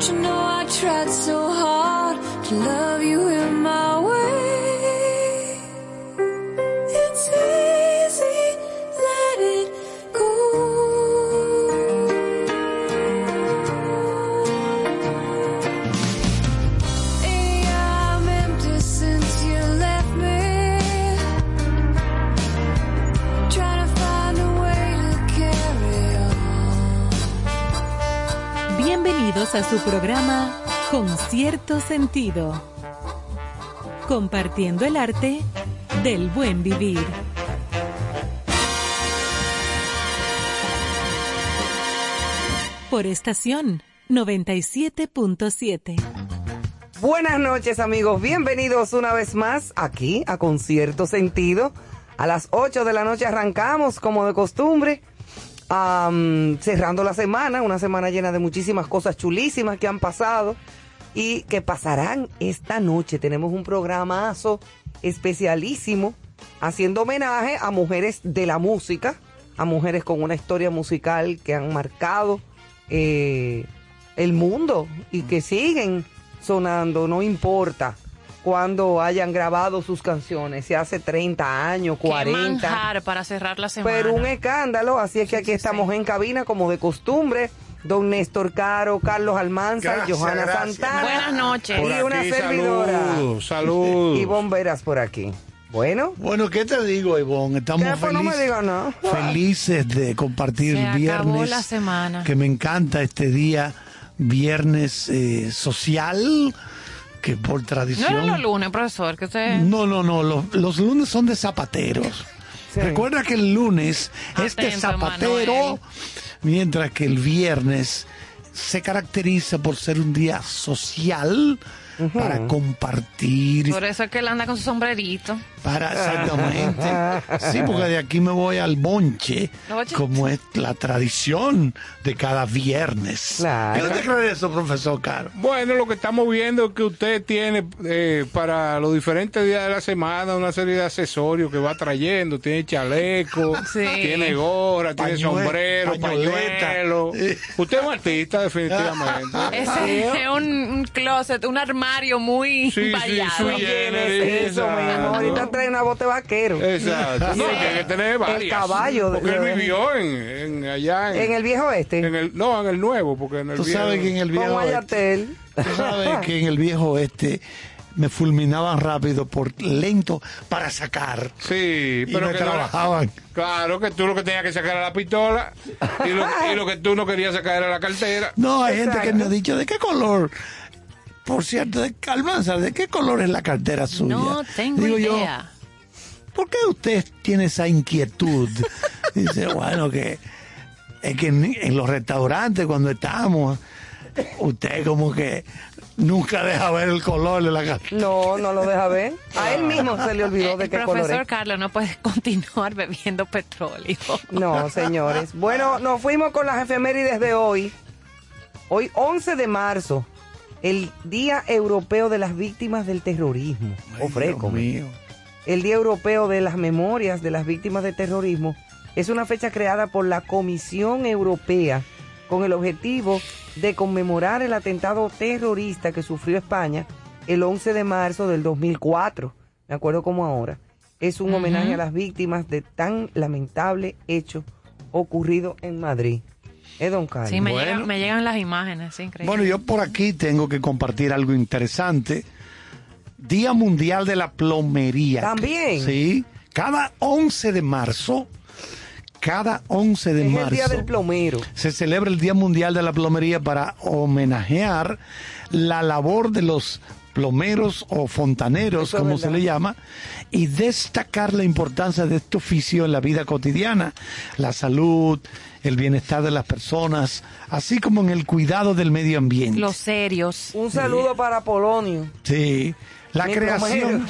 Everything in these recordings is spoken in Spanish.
You know I tried so hard to love A su programa Con cierto sentido. Compartiendo el arte del buen vivir. Por estación 97.7. Buenas noches amigos, bienvenidos una vez más aquí a Concierto Sentido. A las 8 de la noche arrancamos como de costumbre, cerrando la semana, una semana llena de muchísimas cosas chulísimas que han pasado y que pasarán esta noche. Tenemos un programazo especialísimo haciendo homenaje a mujeres de la música, a mujeres con una historia musical que han marcado eh, el mundo y que siguen sonando, no importa cuando hayan grabado sus canciones, si hace 30 años, Qué 40. manjar para cerrar la semana. Pero un escándalo, así es que aquí estamos en cabina como de costumbre. Don Néstor Caro, Carlos Almanza, Johanna gracias. Santana. Buenas noches. Por Y una servidora. salud, salud. Y bomberas por aquí. Bueno, Bueno, ¿qué te digo, Ivonne? Estamos ¿Qué? Pues no me felices, diga nada. felices de compartir Se el acabó viernes. la semana. Que me encanta este día, viernes eh, social, que por No tradición. eran los lunes, profesor, que usted... No, no, no, los, los lunes son de zapateros. Sí. Recuerda que el lunes es de Atento, zapatero, Emanuel. mientras que el viernes se caracteriza por ser un día social para compartir, Por eso es que él anda con su sombrerito. Para, exactamente. Sí, porque de aquí me voy al bonche, Oye. como es la tradición de cada viernes. Claro. ¿Qué no te crees eso, profesor Caro? Bueno, lo que estamos viendo es que usted tiene eh, para los diferentes días de la semana una serie de accesorios que va trayendo. Tiene chaleco, Sí. tiene gorra, tiene sombrero, pañoleta. pañuelo. Usted es un artista, definitivamente. Ese es un, un closet, un armario muy Sí, sí, variado. sui ¿quién es generis, eso, mi amor? Trae una bote vaquero. Exacto. No, Sí. que tener varias. caballo de- Porque él vivió en, en allá en, En el viejo este. en el no, en el nuevo, porque en el Tú viejo. sabes que en el viejo. Tú sabes que en el viejo este me fulminaban rápido por lento para sacar. Sí, Y pero me que no trabajaban. Claro, que tú lo que tenías que sacar era la pistola y lo, y lo que tú no querías sacar era la cartera. No, hay gente que me ha dicho, ¿de qué color? Por cierto, de Calmanza, ¿de qué color es la cartera suya? No tengo Digo yo, idea. ¿por qué usted tiene esa inquietud? Dice, bueno, que es que en, en los restaurantes cuando estamos, usted como que nunca deja ver el color de la cartera. No, no lo deja ver. A él mismo se le olvidó de El qué color profesor es. Carlos no puede continuar bebiendo petróleo. No, señores. Bueno, nos fuimos con las efemérides de hoy. Hoy, 11 de marzo, el Día Europeo de las Víctimas del Terrorismo. Mío. El Día Europeo de las Memorias de las Víctimas del Terrorismo es una fecha creada por la Comisión Europea con el objetivo de conmemorar el atentado terrorista que sufrió España el 11 de marzo del 2004. Me acuerdo como ahora. Es un homenaje a las víctimas de tan lamentable hecho ocurrido en Madrid. ¿Eh, don Carlos? Sí, me, Bueno. llegan, me llegan las imágenes, es increíble. Bueno, yo por aquí tengo que compartir algo interesante. Día Mundial de la Plomería. ¿También? Sí. Cada 11 de marzo, cada 11 de es marzo el Día del Plomero. se celebra el Día Mundial de la Plomería para homenajear la labor de los plomeros o fontaneros, Eso es como se le llama, y destacar la importancia de este oficio en la vida cotidiana, la salud, el bienestar de las personas, así como en el cuidado del medio ambiente. Los serios. Un saludo para Polonio. Sí. La Mi creación,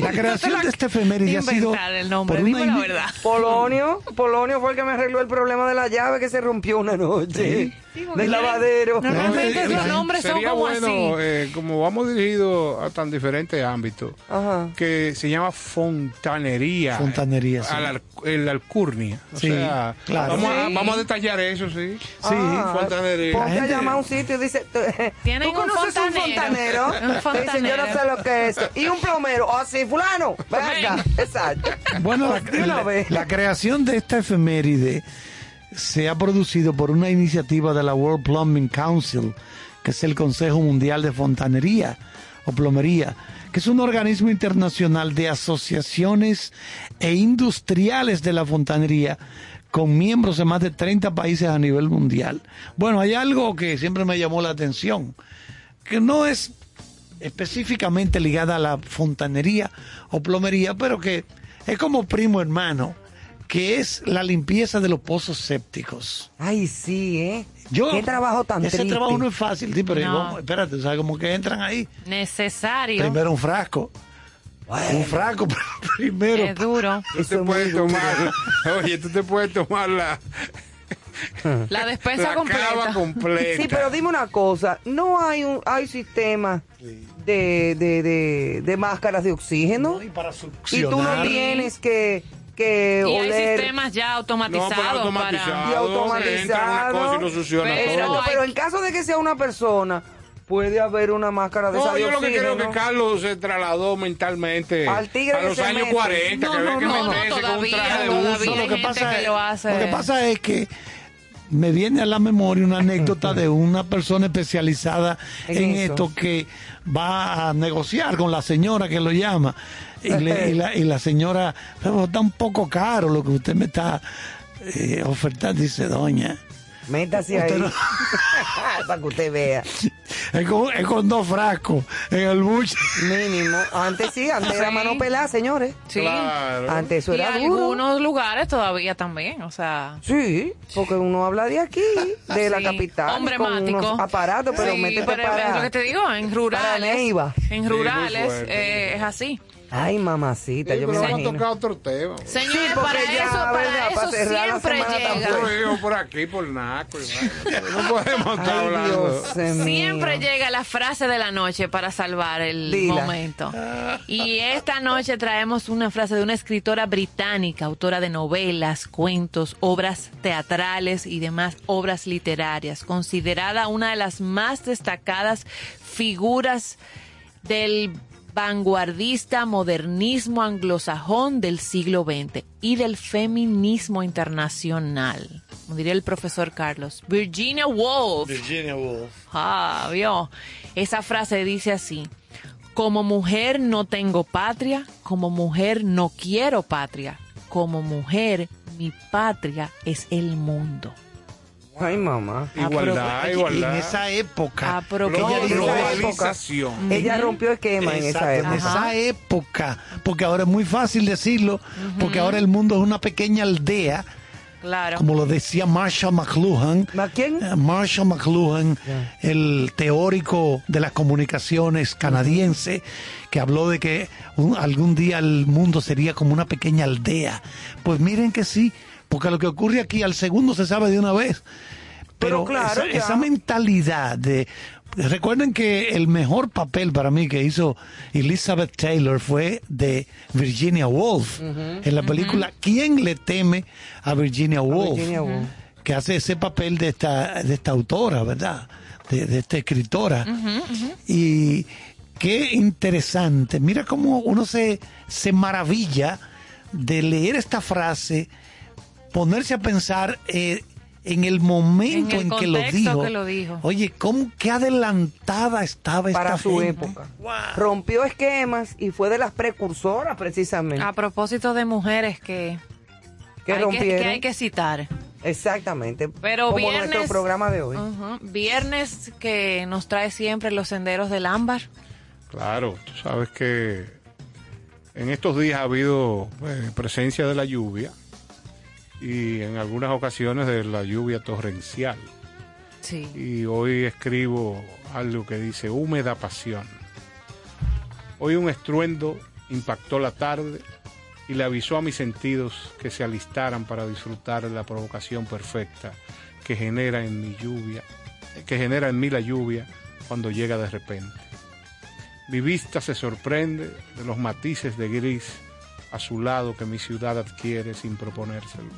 la creación de este efeméride ha sido el nombre, por una la verdad. Polonio, Polonio fue el que me arregló el problema de la llave que se rompió una noche. Del lavadero. Normalmente No, los nombres son Sería como bueno, así. eh, como vamos dirigidos a tan diferentes ámbitos, Ajá. que se llama fontanería. Fontanería, sí. Al el alcurnia. O Sí, sea, claro. Vamos, a, Sí. vamos a detallar eso, sí. Sí, Ah, fontanería. Ponte La gente- a llamar a un sitio y dice, ¿tú, ¿tú un conoces un fontanero. fontanero? Un Te dicen, yo no fontanero. sé lo que es. Y un plomero, ah, sí, fulano, venga. Exacto. Bueno, la, la creación de esta efeméride se ha producido por una iniciativa de la World Plumbing Council, que es el Consejo Mundial de Fontanería o Plomería, que es un organismo internacional de asociaciones e industriales de la fontanería con miembros de más de 30 países a nivel mundial. Bueno, hay algo que siempre me llamó la atención, que no es específicamente ligada a la fontanería o plomería, pero que es como primo hermano, que es la limpieza de los pozos sépticos. Ay, sí, ¿eh? Yo, Qué trabajo tan Ese triste. trabajo no es fácil, sí, pero No. vamos, espérate, ¿sabes cómo que entran ahí? Necesario. Primero un frasco. Un frasco primero. Es duro. Tú Eso te es puedes muy duro. tomar, oye, tú te puedes tomar la, La despensa la completa. cava completa. Sí, pero dime una cosa, no hay un hay sistema de, de, de, de máscaras de oxígeno Y para y tú no succionar. tienes que, que Y hay oler. sistemas ya no, automatizados pero automatizado. para... Y automatizado. Entra una cosa y succiona Pero- todo. Hay- pero en caso de que sea una persona, puede haber una máscara de esa No, yo lo que creo que Carlos se trasladó mentalmente Al tigre a de los años cemento. 40, No, que no, que no, no, meterse con un todavía, traje de todavía. uso. hay lo que pasa que es, lo hace. lo que pasa es que me viene a la memoria una anécdota de una persona especializada En esto que va a negociar con la señora que lo llama y, le- y la, y la señora "Pero está un poco caro lo que usted me está eh, ofertando dice doña Métase ahí. no- Para que usted vea. es con, es con dos frascos en el buche Mínimo. Antes sí, antes era mano pelada, señores. Sí. Claro. Antes eso y era duro. algunos lugares todavía también, o sea... Sí, porque uno habla de aquí, de la capital, hombre con mático. unos aparatos, pero Sí, métete pero para... es lo que te digo, en rurales, Neiva. en rurales fuerte. eh, es así. Ay, mamacita, Sí, yo me pero vamos a imagino. tocar otro tema. Señores, Sí, para ya, eso, para ¿verdad? eso Para siempre llega. por aquí, por Naco. No podemos estar Ay, hablando. Dios mío. Siempre llega la frase de la noche para salvar el Dila. momento. Y esta noche traemos una frase de una escritora británica, autora de novelas, cuentos, obras teatrales y demás obras literarias, considerada una de las más destacadas figuras del vanguardista modernismo anglosajón del siglo XX y del feminismo internacional, como diría el profesor Carlos. Virginia Woolf. Virginia Woolf Ah, vio. Esa frase dice así. Como mujer no tengo patria, como mujer no quiero patria, como mujer mi patria es el mundo. Ay, mamá. Igualdad, Oye, y ella en esa época Apro- ella. Ella rompió esquema en esa Exacto, en época. esa época, porque ahora es muy fácil decirlo, porque ahora el mundo es una pequeña aldea, Claro. como lo decía Marshall McLuhan. ¿A quién? Eh, Marshall McLuhan, el teórico de las comunicaciones canadiense, que habló de que un- algún día el mundo sería como una pequeña aldea. Pues miren que sí, porque lo que ocurre aquí al segundo se sabe de una vez. Pero, Pero claro, esa mentalidad de... Recuerden que el mejor papel para mí que hizo Elizabeth Taylor fue de Virginia Woolf en la película ¿Quién le teme a Virginia Woolf? Virginia Woolf. que hace ese papel de esta, de esta autora, ¿verdad? De, de esta escritora. Y qué interesante. Mira cómo uno se, se maravilla de leer esta frase, ponerse a pensar eh, en el momento En que lo dijo. que lo dijo. Oye, cómo qué adelantada estaba Para esta su gente. época. Rompió esquemas y fue de las precursoras precisamente. A propósito de mujeres que, que hay que, rompieron. que hay que citar. Exactamente. Pero como viernes, nuestro programa de hoy. Viernes que nos trae siempre los senderos del ámbar. Claro, tú sabes que en estos días ha habido eh, presencia de la lluvia y en algunas ocasiones de la lluvia torrencial. Sí. Y hoy escribo algo que dice húmeda pasión. Hoy un estruendo impactó la tarde y le avisó a mis sentidos que se alistaran para disfrutar de la provocación perfecta que genera en mi lluvia, que genera en mí la lluvia cuando llega de repente. Mi vista se sorprende de los matices de gris azulado que mi ciudad adquiere sin proponérselo.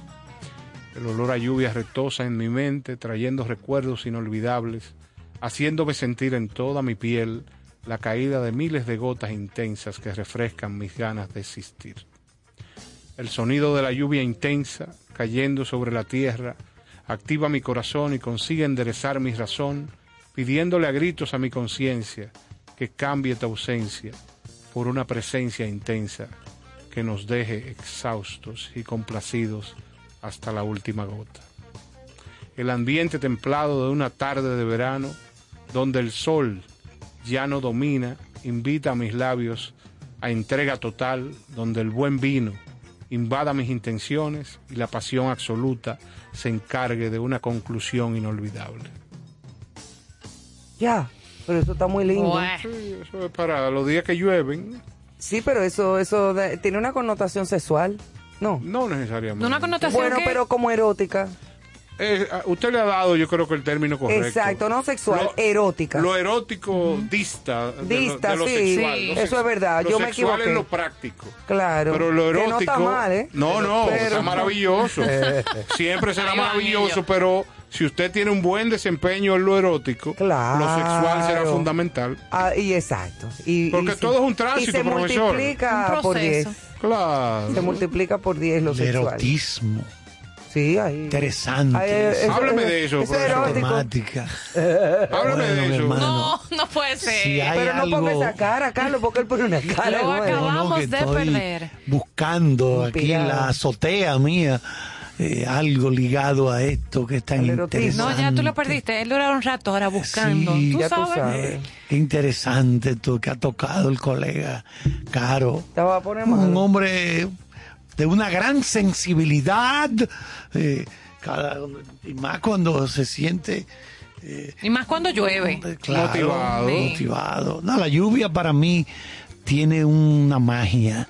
El olor a lluvia retosa en mi mente, trayendo recuerdos inolvidables, haciéndome sentir en toda mi piel la caída de miles de gotas intensas que refrescan mis ganas de existir. El sonido de la lluvia intensa cayendo sobre la tierra activa mi corazón y consigue enderezar mi razón, pidiéndole a gritos a mi conciencia que cambie tu ausencia por una presencia intensa que nos deje exhaustos y complacidos hasta la última gota. El ambiente templado de una tarde de verano, donde el sol ya no domina, invita a mis labios a entrega total, donde el buen vino invada mis intenciones y la pasión absoluta se encargue de una conclusión inolvidable. Ya, pero eso está muy lindo. Sí, eso es para los días que llueven, Sí, pero eso, eso de- tiene una connotación sexual. No. no necesariamente. Una connotación Bueno, que- pero como erótica. Eh, a- usted le ha dado, yo creo que el término correcto. Exacto, no sexual, Lo- erótica. Lo erótico dista, de lo- Dista, de lo, sí, sexual. sí. Lo eso es verdad, lo yo me sexual equivoqué. es lo práctico. Claro. Pero lo Que erótico. no está mal, ¿eh? No, no, Pero- está maravilloso. Siempre será Ahí maravilloso, pero si usted tiene un buen desempeño en lo erótico, Claro. lo sexual será fundamental. Ah, y exacto. Y, Porque y todo es un tránsito, Y se profesor. multiplica Un por 10. proceso. Claro. Se multiplica por 10 lo El sexual. erotismo. Sí, ahí. Interesante. Ahí, eso- Hábleme de eso, Eso es profesor. temática. Háblame Bueno, de eso. hermano. No, no puede ser. Si hay Pero no ponga esa cara, Carlos, porque él pone una cara. Lo bueno. acabamos No, no, que de estoy perder. buscando aquí en la azotea mía eh, algo ligado a esto que es tan interesante. No, ya tú lo perdiste. Él dura un rato ahora buscando. Sí, tú ya tú sabes. sabes. Eh, qué interesante esto que ha tocado el colega Caro. Te va a poner Un mal. hombre de una gran sensibilidad, eh, cada- y más cuando se siente Y más cuando llueve. eh, claro, Motivado. Sí. motivado. No, la lluvia para mí tiene una magia.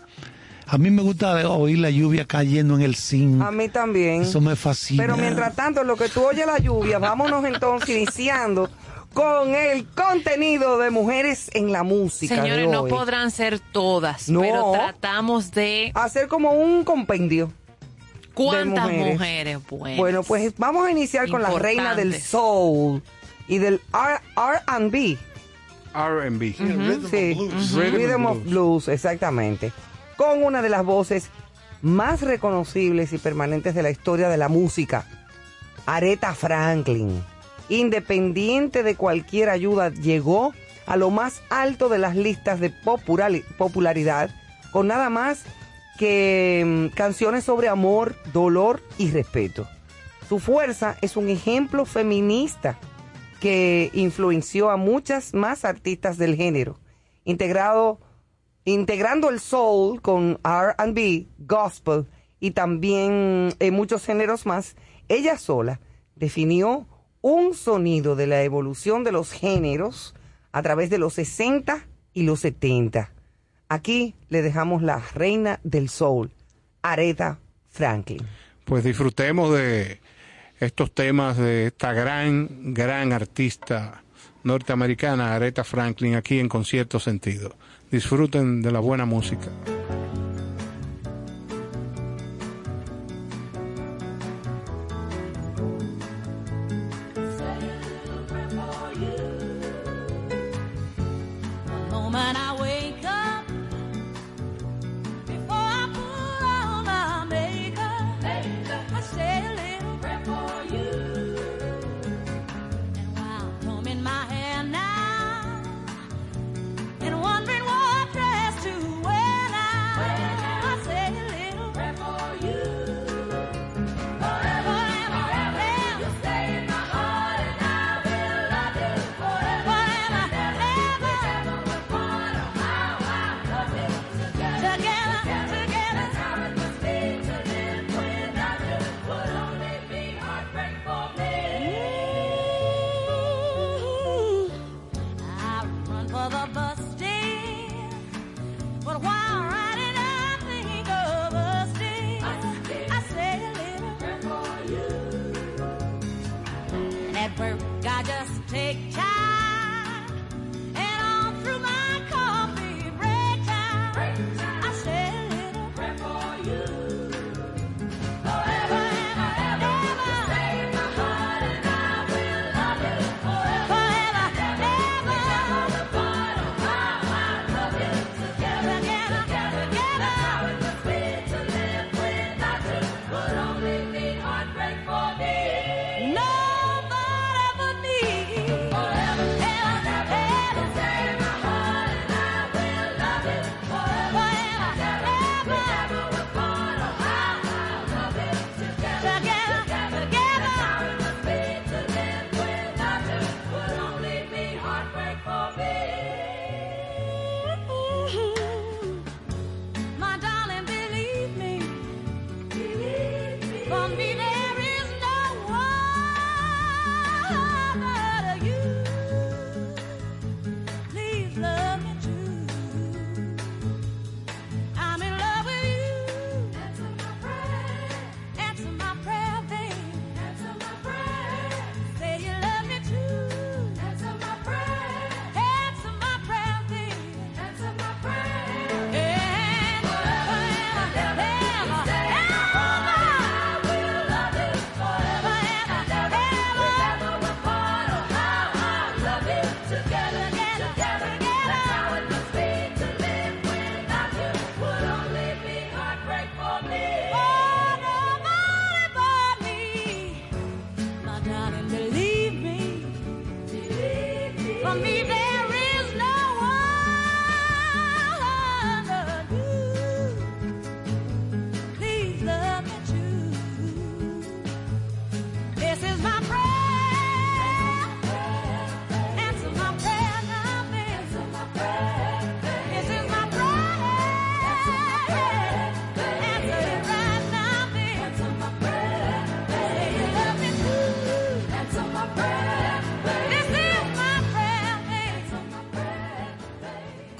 A mí me gusta oír la lluvia cayendo en el zinc. A mí también. Eso me fascina. Pero mientras tanto, en lo que tú oyes la lluvia, vámonos entonces iniciando con el contenido de mujeres en la música. Señores, no podrán ser todas, No. pero tratamos de Hacer como un compendio. cuántas mujeres. mujeres, buenas. Bueno, pues vamos a iniciar con la reina del soul y del R- R&B. R&B. Sí, Rhythm Rhythm and of Blues, exactamente. Con una de las voces más reconocibles y permanentes de la historia de la música, Aretha Franklin. Independiente de cualquier ayuda, llegó a lo más alto de las listas de populari- popularidad con nada más que mm, canciones sobre amor, dolor y respeto. Su fuerza es un ejemplo feminista que influenció a muchas más artistas del género, integrado, integrando el soul con R&B, gospel y también en muchos géneros más. Ella sola definió un sonido de la evolución de los géneros a través de los 60 y los 70. Aquí le dejamos la reina del soul, Aretha Franklin. Pues disfrutemos de estos temas de esta gran, gran artista norteamericana, Aretha Franklin, aquí en Concierto Sentido. Disfruten de la buena música.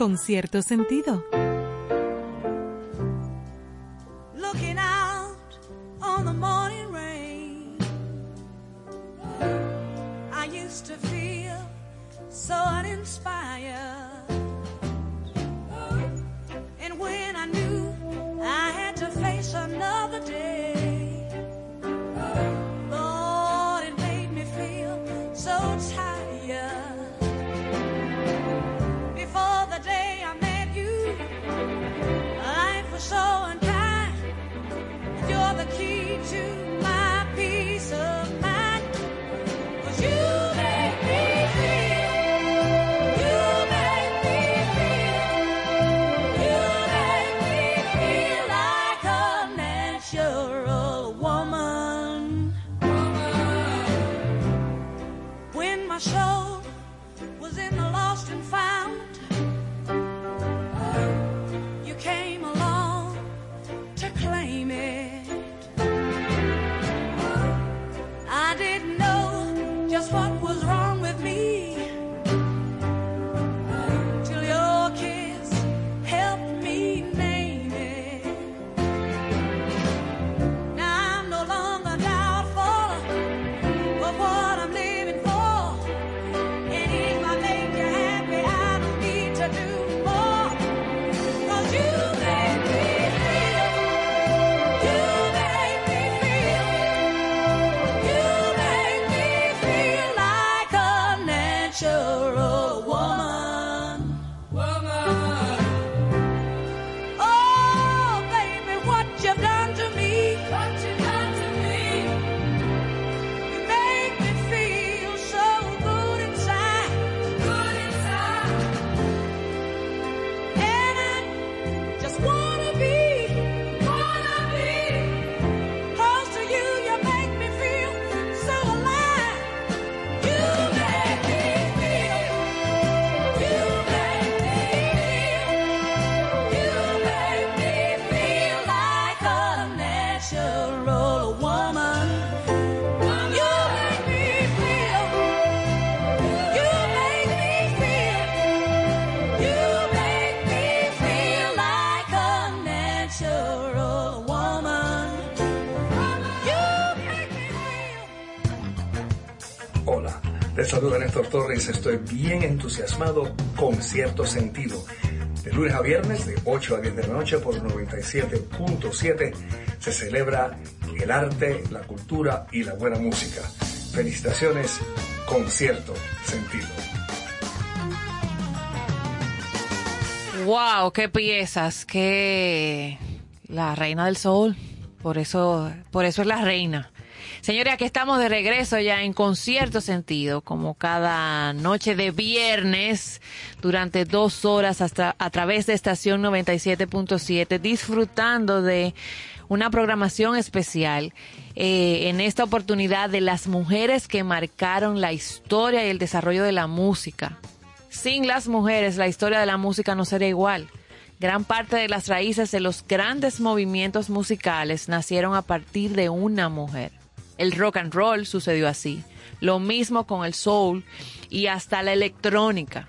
Con cierto sentido. Hola, les saluda Néstor Torres. Estoy bien entusiasmado con cierto sentido. De lunes a viernes, de 8 a 10 de la noche por 97.7, se celebra el arte, la cultura y la buena música. Felicitaciones con cierto sentido. Wow, qué piezas, qué la reina del sol. Por eso, por eso es la reina. Señores, aquí estamos de regreso ya en concierto sentido, como cada noche de viernes, durante dos horas hasta a través de estación 97.7, disfrutando de una programación especial. eh, en esta oportunidad de las mujeres que marcaron la historia y el desarrollo de la música. Sin las mujeres, la historia de la música no sería igual. Gran parte de las raíces de los grandes movimientos musicales nacieron a partir de una mujer. El rock and roll sucedió así. Lo mismo con el soul y hasta la electrónica.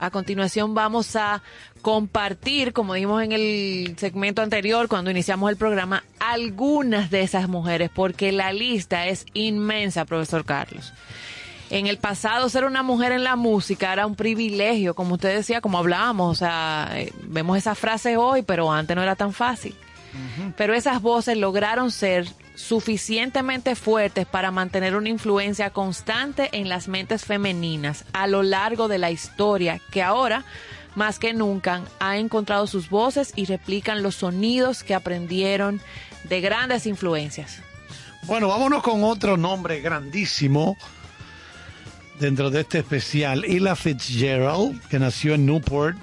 A continuación vamos a compartir, como dijimos en el segmento anterior, cuando iniciamos el programa, algunas de esas mujeres, porque la lista es inmensa, profesor Carlos. En el pasado ser una mujer en la música era un privilegio, como usted decía, como hablábamos, o sea, eh, vemos esas frases hoy, pero antes no era tan fácil. Pero esas voces lograron ser suficientemente fuertes para mantener una influencia constante en las mentes femeninas a lo largo de la historia, que ahora, más que nunca, ha encontrado sus voces y replican los sonidos que aprendieron de grandes influencias. Bueno, vámonos con otro nombre grandísimo dentro de este especial. Ella Fitzgerald, que nació en Newport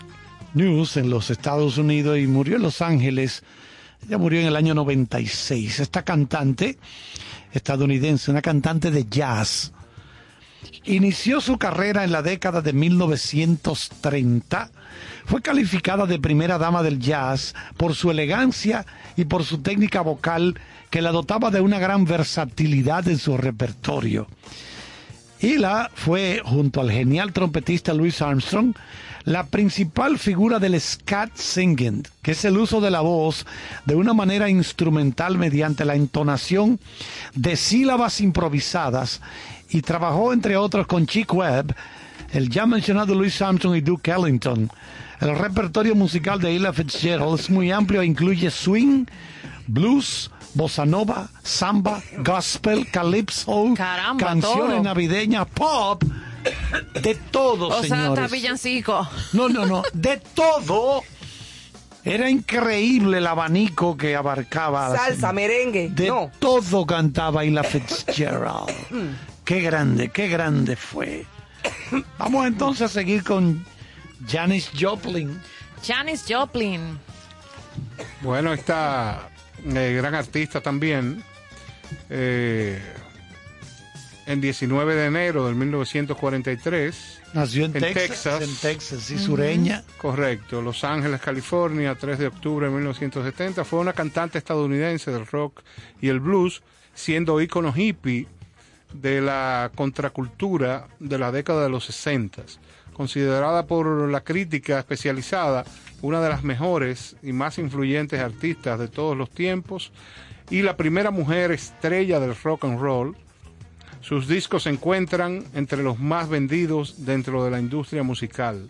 News, en los Estados Unidos, y murió en Los Ángeles. Ella murió en el año 96. Esta cantante estadounidense, una cantante de jazz, inició su carrera en la década de 1930. Fue calificada de primera dama del jazz por su elegancia y por su técnica vocal que la dotaba de una gran versatilidad en su repertorio. Hila fue, junto al genial trompetista Louis Armstrong, la principal figura del scat singing, que es el uso de la voz de una manera instrumental mediante la entonación de sílabas improvisadas, y trabajó entre otros con Chick Webb, el ya mencionado Louis Armstrong y Duke Ellington. El repertorio musical de Ella Fitzgerald es muy amplio e incluye swing, blues, bossa nova, samba, gospel, calypso, Caramba, canciones todo. navideñas, pop, de todo, O sea, señores. hasta villancico. No, no, no, de todo. Era increíble el abanico que abarcaba. Salsa, merengue. De no. todo cantaba Ella Fitzgerald. qué grande, qué grande fue. Vamos entonces a seguir con Janis Joplin. Janis Joplin. Bueno, esta eh, gran artista también, eh, en 19 de enero del 1943, Nació en, En Texas, Texas. En Texas, y sureña. correcto, Los Ángeles, California, 3 de octubre de 1970, fue una cantante estadounidense del rock y el blues, siendo ícono hippie de la contracultura de la década de los 60, considerada por la crítica especializada una de las mejores y más influyentes artistas de todos los tiempos y la primera mujer estrella del rock and roll. Sus discos se encuentran entre los más vendidos dentro de la industria musical.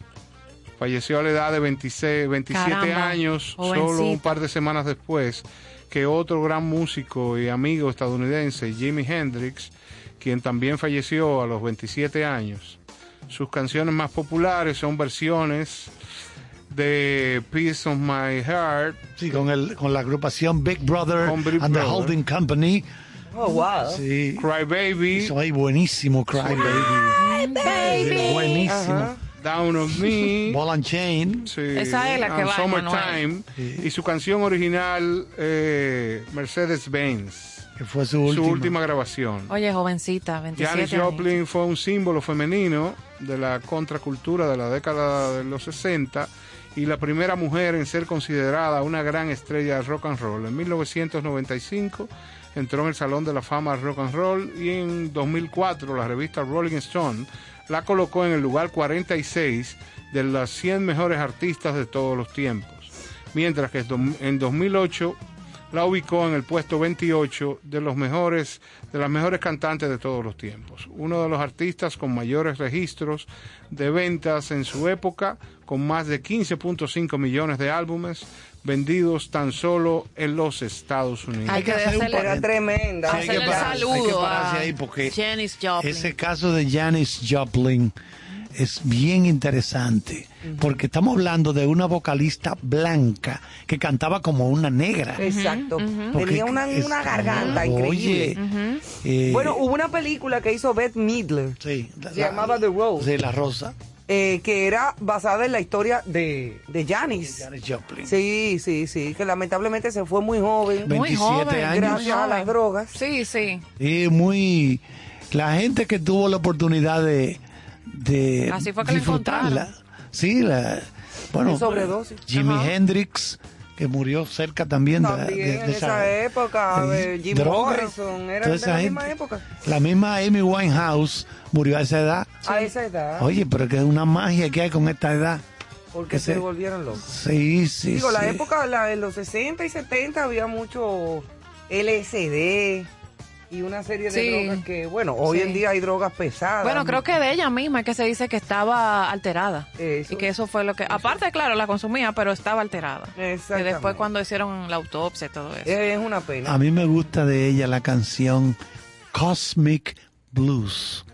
Falleció a la edad de 26, 27 Caramba, años, solo un par de semanas después que otro gran músico y amigo estadounidense, Jimi Hendrix, quien también falleció a los 27 años. Sus canciones más populares son versiones de Peace of My Heart, Sí, con, el, con la agrupación Big Brother and the. Holding Company. Oh, wow. Sí. Cry Baby, Eso ahí buenísimo, Cry Baby. Buenísimo. Ajá. Down on Me. Ball and Chain. Sí, Esa es la que va, Summertime. Y su canción original, eh, Mercedes-Benz. Que fue su Su última. última grabación. Oye, jovencita, 27 Janis años. Joplin fue un símbolo femenino de la contracultura de la década de los 60 y la primera mujer en ser considerada una gran estrella de rock and roll. En 1995 entró en el Salón de la Fama Rock and Roll y en 2004 la revista Rolling Stone la colocó en el lugar 46 de las 100 mejores artistas de todos los tiempos, mientras que en 2008 la ubicó en el puesto 28 de los mejores de las mejores cantantes de todos los tiempos. Uno de los artistas con mayores registros de ventas en su época, con más de 15.5 millones de álbumes vendidos tan solo en los Estados Unidos. Hay que hacer un hacerle, tremenda. Hay que hacerle el parar- hay que saludo pararse a ahí porque Janis Joplin. Ese caso de Janis Joplin es bien interesante porque estamos hablando de una vocalista blanca que cantaba como una negra. Exacto. Porque Tenía una, una garganta Oye, increíble. eh, Bueno, hubo una película que hizo Beth Midler, sí, se llamaba The Rose, Sí, la rosa. Eh, que era basada en la historia de, de Janis. Janis Joplin. Sí, sí, sí, que lamentablemente se fue muy joven. Ve- muy 27 joven, años. Gracias a las drogas. Sí, sí. Y muy. La gente que tuvo la oportunidad de, de Así fue que la disfrutarla. Sí, la. Bueno, sobredosis. Jimi Ajá. Hendrix, que murió cerca también, de- de, de en esa época, de Jim droga. Morrison, era de la gente. misma época. La misma Amy Winehouse murió a esa edad. A esa edad, Oye, pero que es una magia que hay con esta edad. porque se volvieron locos. Sí, sí. Digo, la época, la, en los 60 y 70 había mucho LSD y una serie de Sí. drogas que, bueno, hoy Sí. en día hay drogas pesadas. Bueno, creo que de ella misma es que se dice que estaba alterada. Eso. Y que eso fue lo que... Aparte, claro, la consumía, pero estaba alterada. Que Exactamente. después cuando hicieron la autopsia y todo eso. Es una pena. A mí me gusta de ella la canción Cosmic Blues.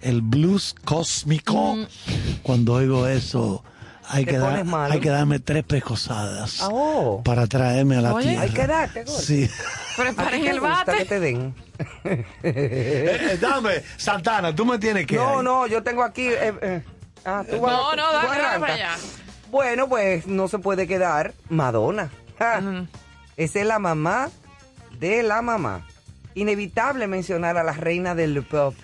El blues cósmico. Mm. Cuando oigo eso, hay te que, malo. hay que darme tres pescosadas Ah, oh. para traerme a la Oye. tierra. Hay que darte. Sí. ¿A Preparen el bate. que te den? Eh, dame, Santana, tú me tienes que. No, no, yo tengo aquí. eh, eh, ah, tú vas- No, no, tú dale, dale para allá. Bueno, pues no se puede quedar Madonna. Ja. Esa es la mamá de la mamá. Inevitable mencionar a la reina del pop.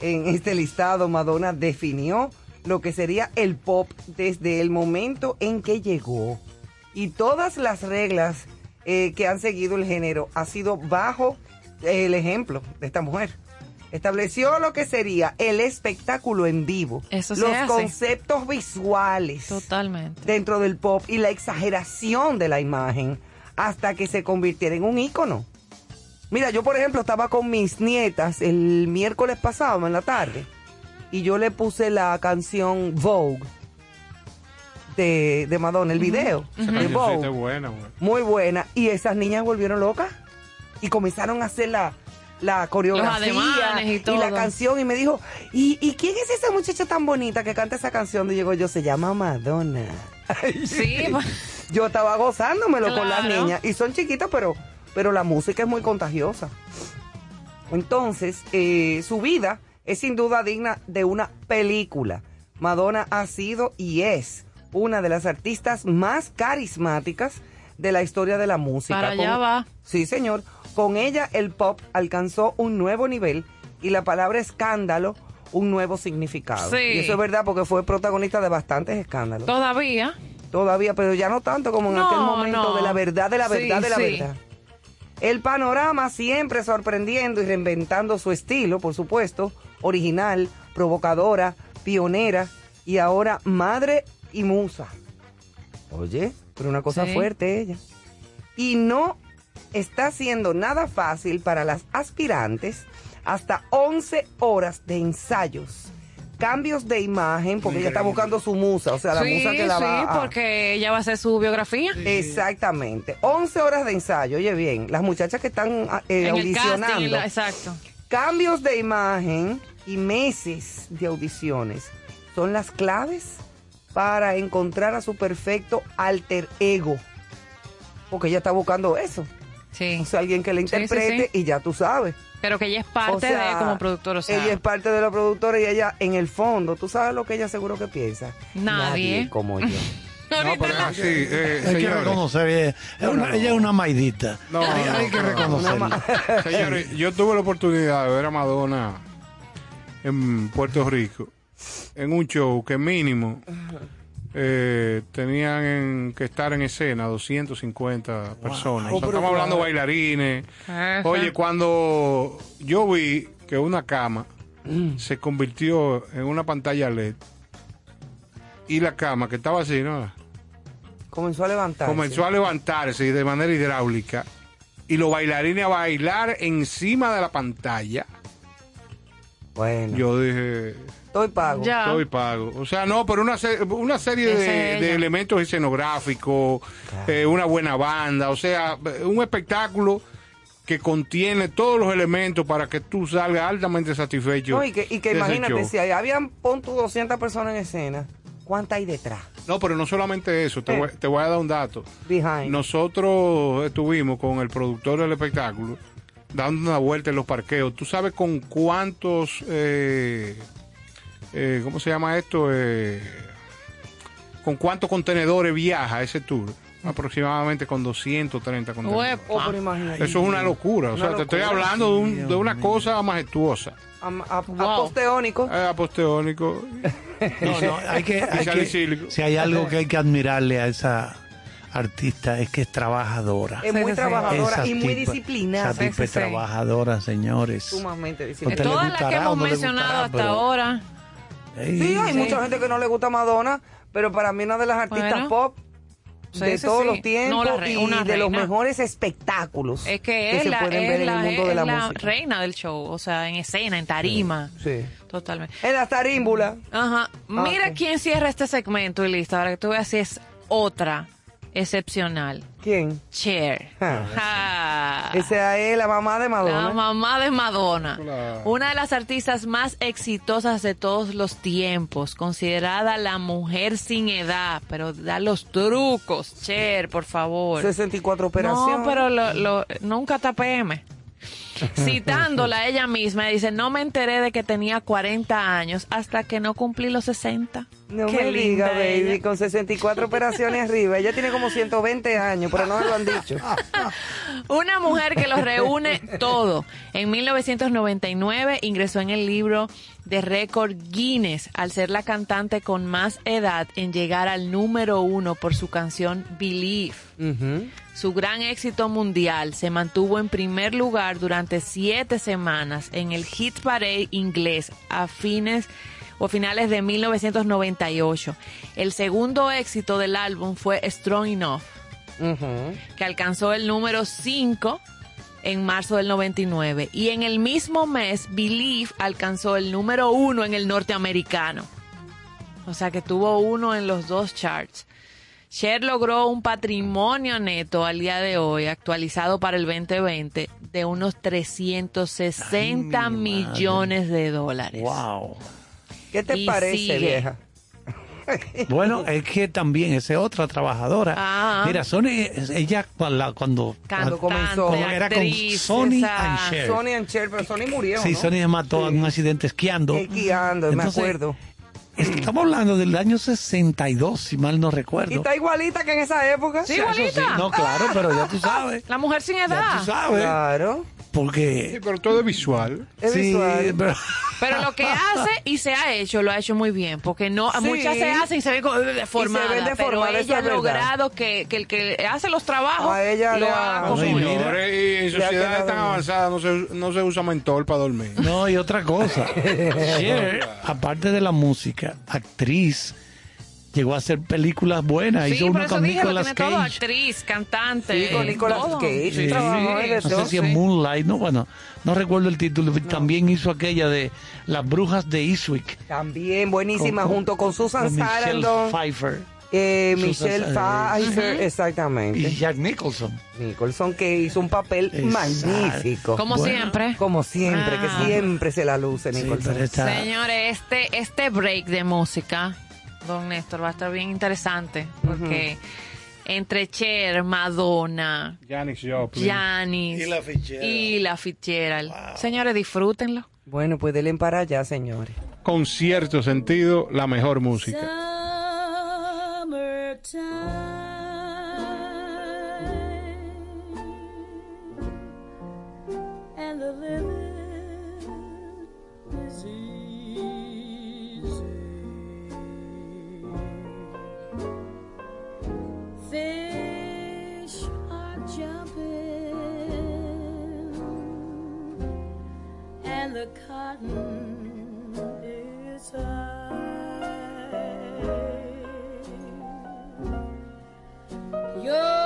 En este listado, Madonna definió lo que sería el pop desde el momento en que llegó. Y todas las reglas eh, que han seguido el género ha sido bajo el ejemplo de esta mujer. Estableció lo que sería el espectáculo en vivo, Eso los hace. conceptos visuales Totalmente. dentro del pop y la exageración de la imagen hasta que se convirtiera en un ícono. Mira, yo por ejemplo estaba con mis nietas el miércoles pasado en la tarde y yo le puse la canción Vogue de, de Madonna, el video de Vogue. es buena. Muy buena. Y esas niñas volvieron locas y comenzaron a hacer la, la coreografía ademanes y la canción. Y me dijo, ¿y, ¿y quién es esa muchacha tan bonita que canta esa canción? Y digo yo, se llama Madonna. Sí, Yo estaba gozándomelo con las Claro. niñas. Y son chiquitas, pero, pero la música es muy contagiosa. Entonces, eh, su vida es sin duda digna de una película. Madonna ha sido y es una de las artistas más carismáticas de la historia de la música. Para allá va. Sí, señor. Con ella el pop alcanzó un nuevo nivel y la palabra escándalo un nuevo significado. Sí. Y eso es verdad porque fue protagonista de bastantes escándalos. todavía. Todavía, pero ya no tanto como en No, aquel momento no. de la verdad, de la Sí, verdad, de la sí. verdad. El panorama siempre sorprendiendo y reinventando su estilo, por supuesto, original, provocadora, pionera y ahora madre y musa. Oye, pero una cosa Sí. fuerte ella. Y no está siendo nada fácil para las aspirantes hasta 11 horas de ensayos, cambios de imagen, porque ella está buscando su musa, o sea, la sí, musa que la sí, va a... porque ella va a hacer su biografía. Exactamente. 11 horas de ensayo. Oye, bien, las muchachas que están eh, en el audicionando. casting, en la- exacto. Cambios de imagen y meses de audiciones son las claves para encontrar a su perfecto alter ego. Porque ella está buscando eso. Sí. O sea, alguien que le Sí, sí, interprete sí. y ya tú sabes. Pero que ella es parte O sea, de como productora. O sea, ella es parte de la productora y ella, en el fondo, tú sabes lo que ella seguro que piensa. Nadie. como yo. No, pero es así, eh, Hay que reconocer, ella es, una, ella es una maidita. No, hay, no, hay que no, no. reconocerla. Señores, yo tuve la oportunidad de ver a Madonna en Puerto Rico en un show que mínimo eh, tenían en- que estar en escena 250 personas. O sea, Oh, estamos hablando wow. bailarines. Ajá. Oye, cuando yo vi que una cama se convirtió en una pantalla LED y la cama que estaba así, ¿no? Comenzó a levantarse. comenzó a levantarse de manera hidráulica y los bailarines a bailar encima de la pantalla. Bueno, Yo dije, estoy pago. Ya. estoy pago. O sea, no, pero una, una serie de, elementos escenográficos, eh, una buena banda, o sea, un espectáculo que contiene todos los elementos para que tú salgas altamente satisfecho. No, y que, y que imagínate, show. si hay- habían, pon tú 200 personas en escena, ¿cuántas hay detrás? No, pero no solamente eso, te, Eh. voy, te voy a dar un dato. Behind. Nosotros estuvimos con el productor del espectáculo dando una vuelta en los parqueos. ¿Tú sabes con cuántos, eh, eh, ¿cómo se llama esto? Eh, ¿Con cuántos contenedores viaja ese tour? Aproximadamente con 230 contenedores. Eso es una locura. O sea, te estoy hablando de, un- de una mío. cosa majestuosa. A, a- Wow. aposteónico. Eh, aposteónico. No, no, hay que, hay que- si hay algo que hay que admirarle a esa artista es que es trabajadora. Es muy sí, trabajadora y muy disciplinada. Esa tipa Sí, es trabajadora, señores. Sumamente disciplinada. Todas las que hemos no mencionado gustará, hasta pero- ahora. Ey, Sí, hay Sí. mucha gente que no le gusta Madonna, pero para mí una de las artistas Bueno. pop Sí, de sí, todos sí. los tiempos No, la y una de los mejores espectáculos Es que es se la, pueden es ver en la- el mundo de es la, la música. reina del show, o sea, en escena, en tarima. Sí. Totalmente. En las tarímbulas. Ajá. Mira ok. quién cierra este segmento y listo. Ahora que tú veas si es otra excepcional. ¿Quién? Cher. Ah. Ah. Esa es la mamá de Madonna. La mamá de Madonna. Claro. Una de las artistas más exitosas de todos los tiempos, considerada la mujer sin edad, pero da los trucos, Cher, por favor. 64 operaciones. No, pero lo, lo- nunca está Citándola ella misma, dice, no me enteré de que tenía 40 años hasta que no cumplí los 60. No Qué me diga, baby, ella. con 64 operaciones arriba. Ella tiene como 120 años, pero no me lo han dicho. Una mujer que lo reúne todo. En 1999 ingresó en el libro de récord Guinness al ser la cantante con más edad en llegar al número uno por su canción Believe. Su gran éxito mundial se mantuvo en primer lugar durante siete semanas en el Hit Parade inglés a fines o finales de 1998. El segundo éxito del álbum fue Strong Enough que alcanzó el número 5 en marzo del 99. Y en el mismo mes, Believe alcanzó el número 1 en el norteamericano. O sea que tuvo uno en los dos charts. Cher logró un patrimonio neto al día de hoy, actualizado para el 2020, de unos 360 Ay, mi madre. millones de dólares. Wow. ¿Qué te Y parece, sigue. vieja? Bueno, es que también es otra trabajadora. Ah. Mira, Sony, ella cuando, cuando, comenzó. era con Sony esa- and Cher. Sony and Cher, pero Sony murió, Sí, ¿no? Sony se mató en un accidente esquiando. Esquiando, me acuerdo. Estamos hablando del año 62, si mal no Y recuerdo. está igualita que en esa época. Sí, igualita. no, claro, pero ya tú sabes. La mujer sin Ya tú edad. sabes. Claro. Sí, Porque. pero todo es visual. Es sí, visual. pero- Pero lo que hace y se ha hecho, lo ha hecho muy bien, porque no Sí. muchas se hacen y se ven como deformadas, Y se ven pero ella ha logrado que, que el que hace los trabajos A ella lo haga No, y. Señores, en sociedades tan avanzadas no se, no se usa mentol para dormir. No, y otra cosa. Cher, aparte de la música, actriz, llegó a hacer películas buenas. Sí, Hizo por una eso con dije, lo Nicolas tiene todo, Cage. actriz, cantante. Sí, con Nicolas todo. Cage, Sí, en no sé si es sí. Moonlight, no, bueno, no recuerdo el título. También hizo aquella de Las Brujas de Eastwick. También buenísima, con- junto con Susan con Michelle Sarandon, Pfeiffer eh, Susan Michelle. Pfeiffer, exactamente. y Jack Nicholson. Nicholson, que hizo un papel Exacto. magnífico. Como Bueno. siempre. Como siempre, Ah. que siempre se la luce Sí, Nicholson. está- Señores, este, este break de música, don Néstor, va a estar bien interesante, porque entre Cher, Madonna, Janis Joplin. Janis Y la Fitzgerald. y la Fitzgerald. Señores, disfrútenlo. Bueno, pues denle para allá, señores. Con cierto sentido, la mejor música. Summertime Fish are jumping and the cotton is high. Your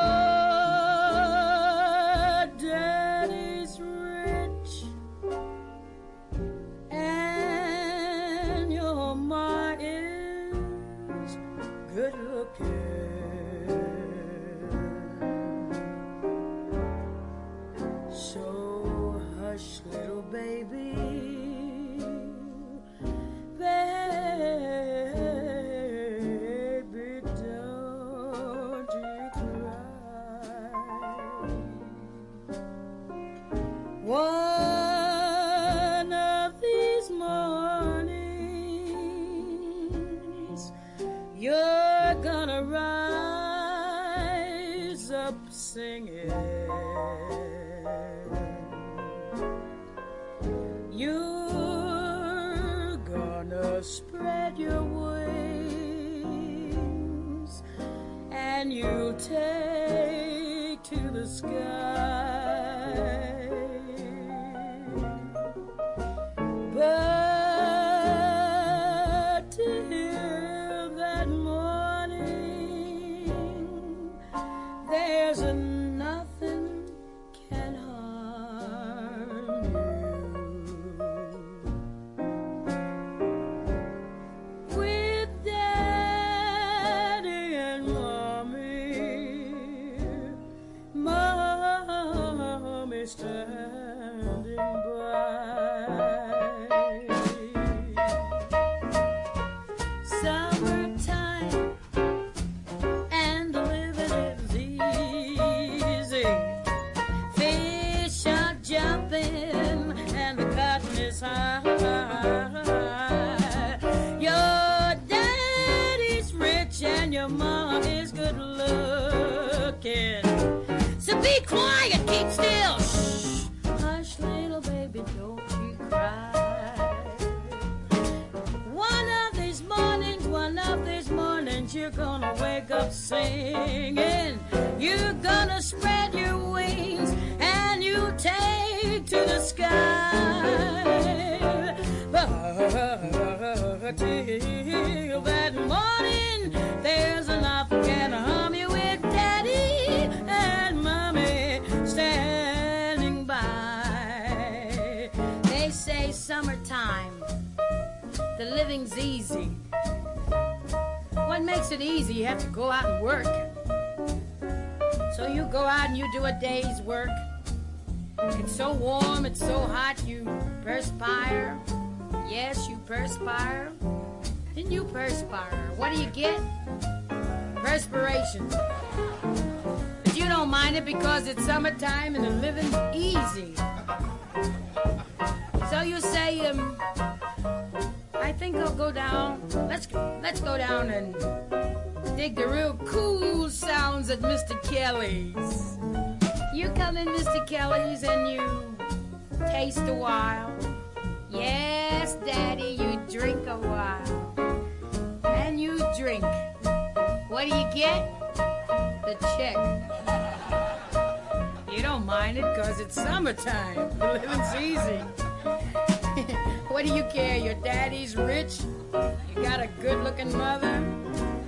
spread your wings and you'll take to the sky. Perspire. Yes, you perspire. Then you perspire. What do you get? Perspiration. But you don't mind it because it's summertime and the living's easy. So you say, um, I think I'll go down. Let's let's go down and dig the real cool sounds at Mr. Kelly's. You come in Mr. Kelly's and you taste a while. Yes, Daddy, you drink a while. And you drink. What do you get? The check. You don't mind it because it's summertime. The living's easy. what do you care? Your daddy's rich. You got a good looking mother.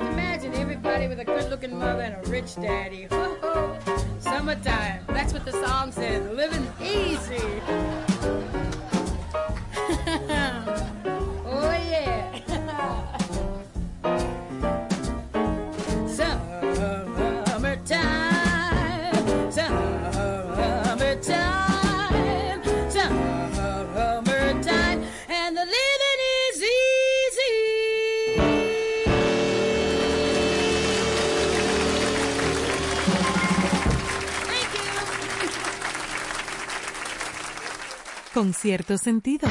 Imagine everybody with a good looking mother and a rich daddy. Summertime. That's what the song says. Living easy. Con cierto sentido.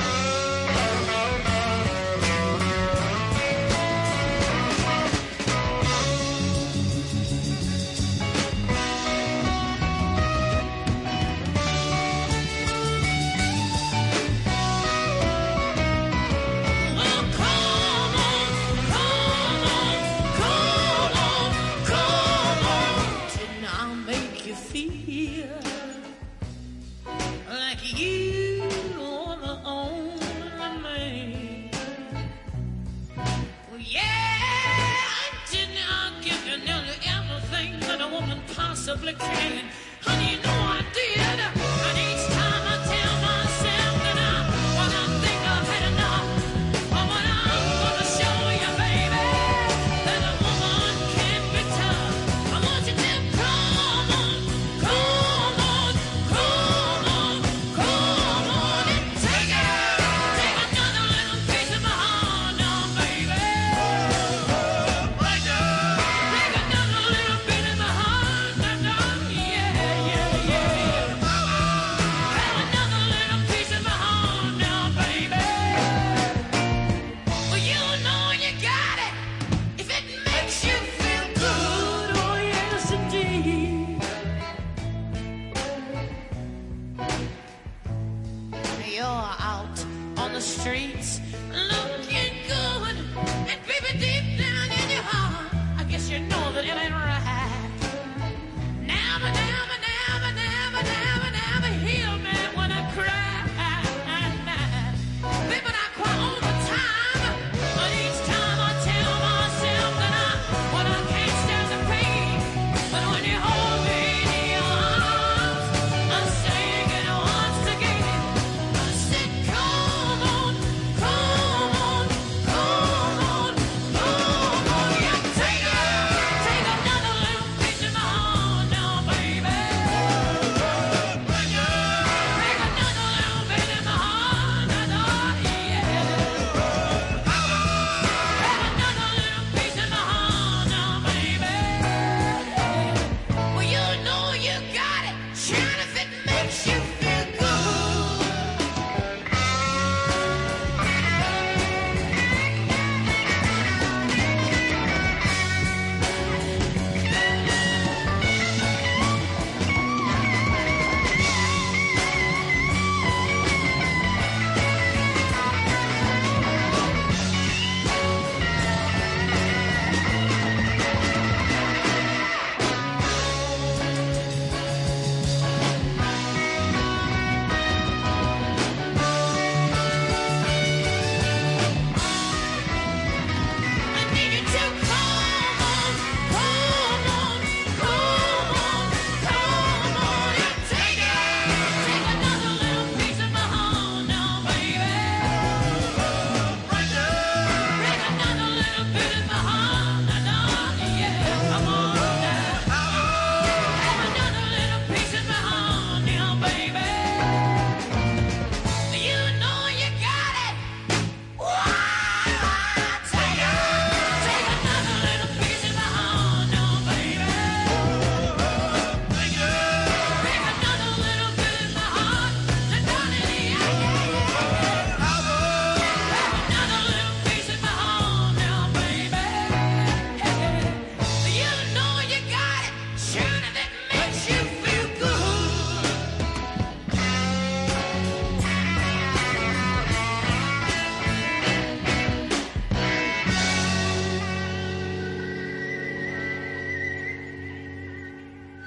You supplicating.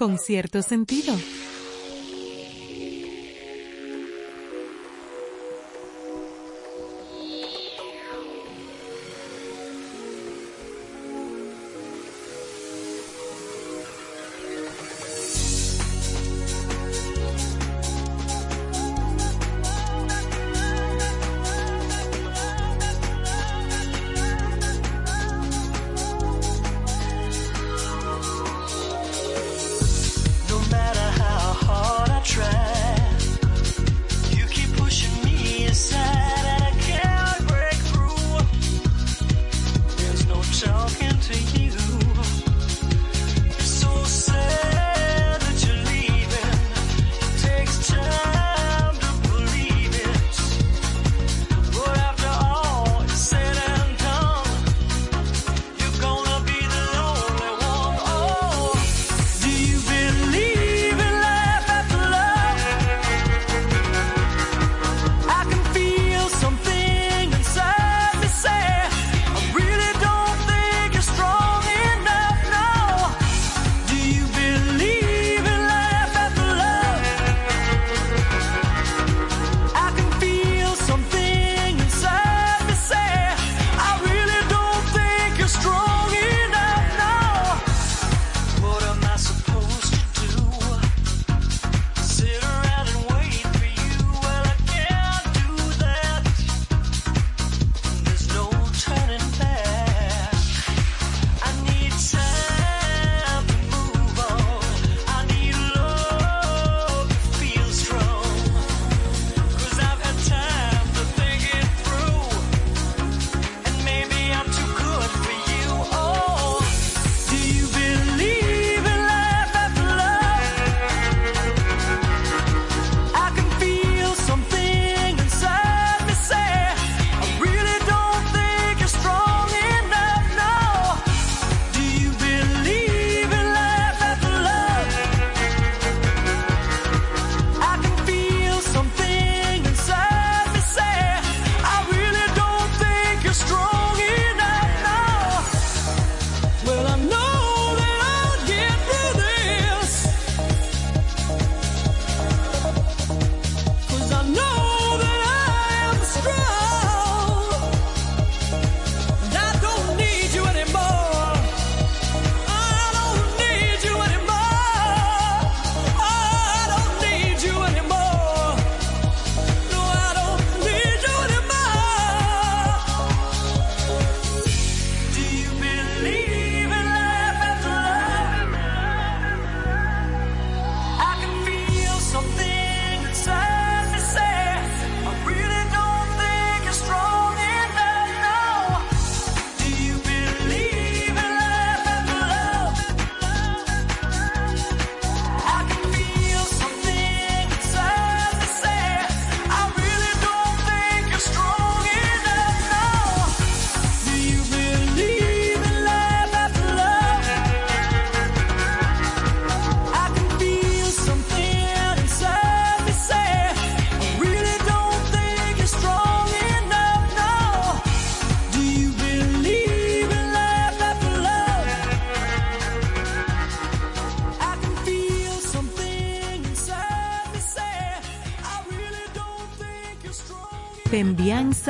Con cierto sentido.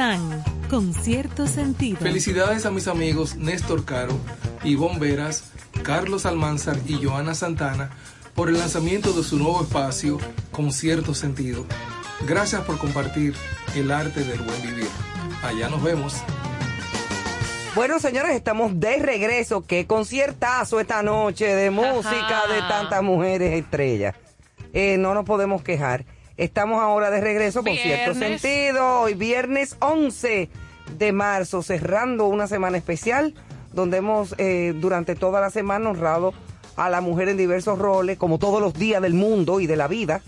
San, con cierto sentido. Felicidades a mis amigos Néstor Caro, Ivonne Veras, Carlos Almanzar y Joana Santana por el lanzamiento de su nuevo espacio con cierto sentido. Gracias por compartir el arte del buen vivir. Allá nos vemos. Bueno, señores, estamos de regreso. Qué conciertazo esta noche de música de tantas mujeres estrellas. Eh, no nos podemos quejar. Estamos ahora de regreso con cierto sentido. Hoy viernes 11 de marzo, cerrando una semana especial donde hemos eh, durante toda la semana honrado a la mujer en diversos roles, como todos los días del mundo y de la vida.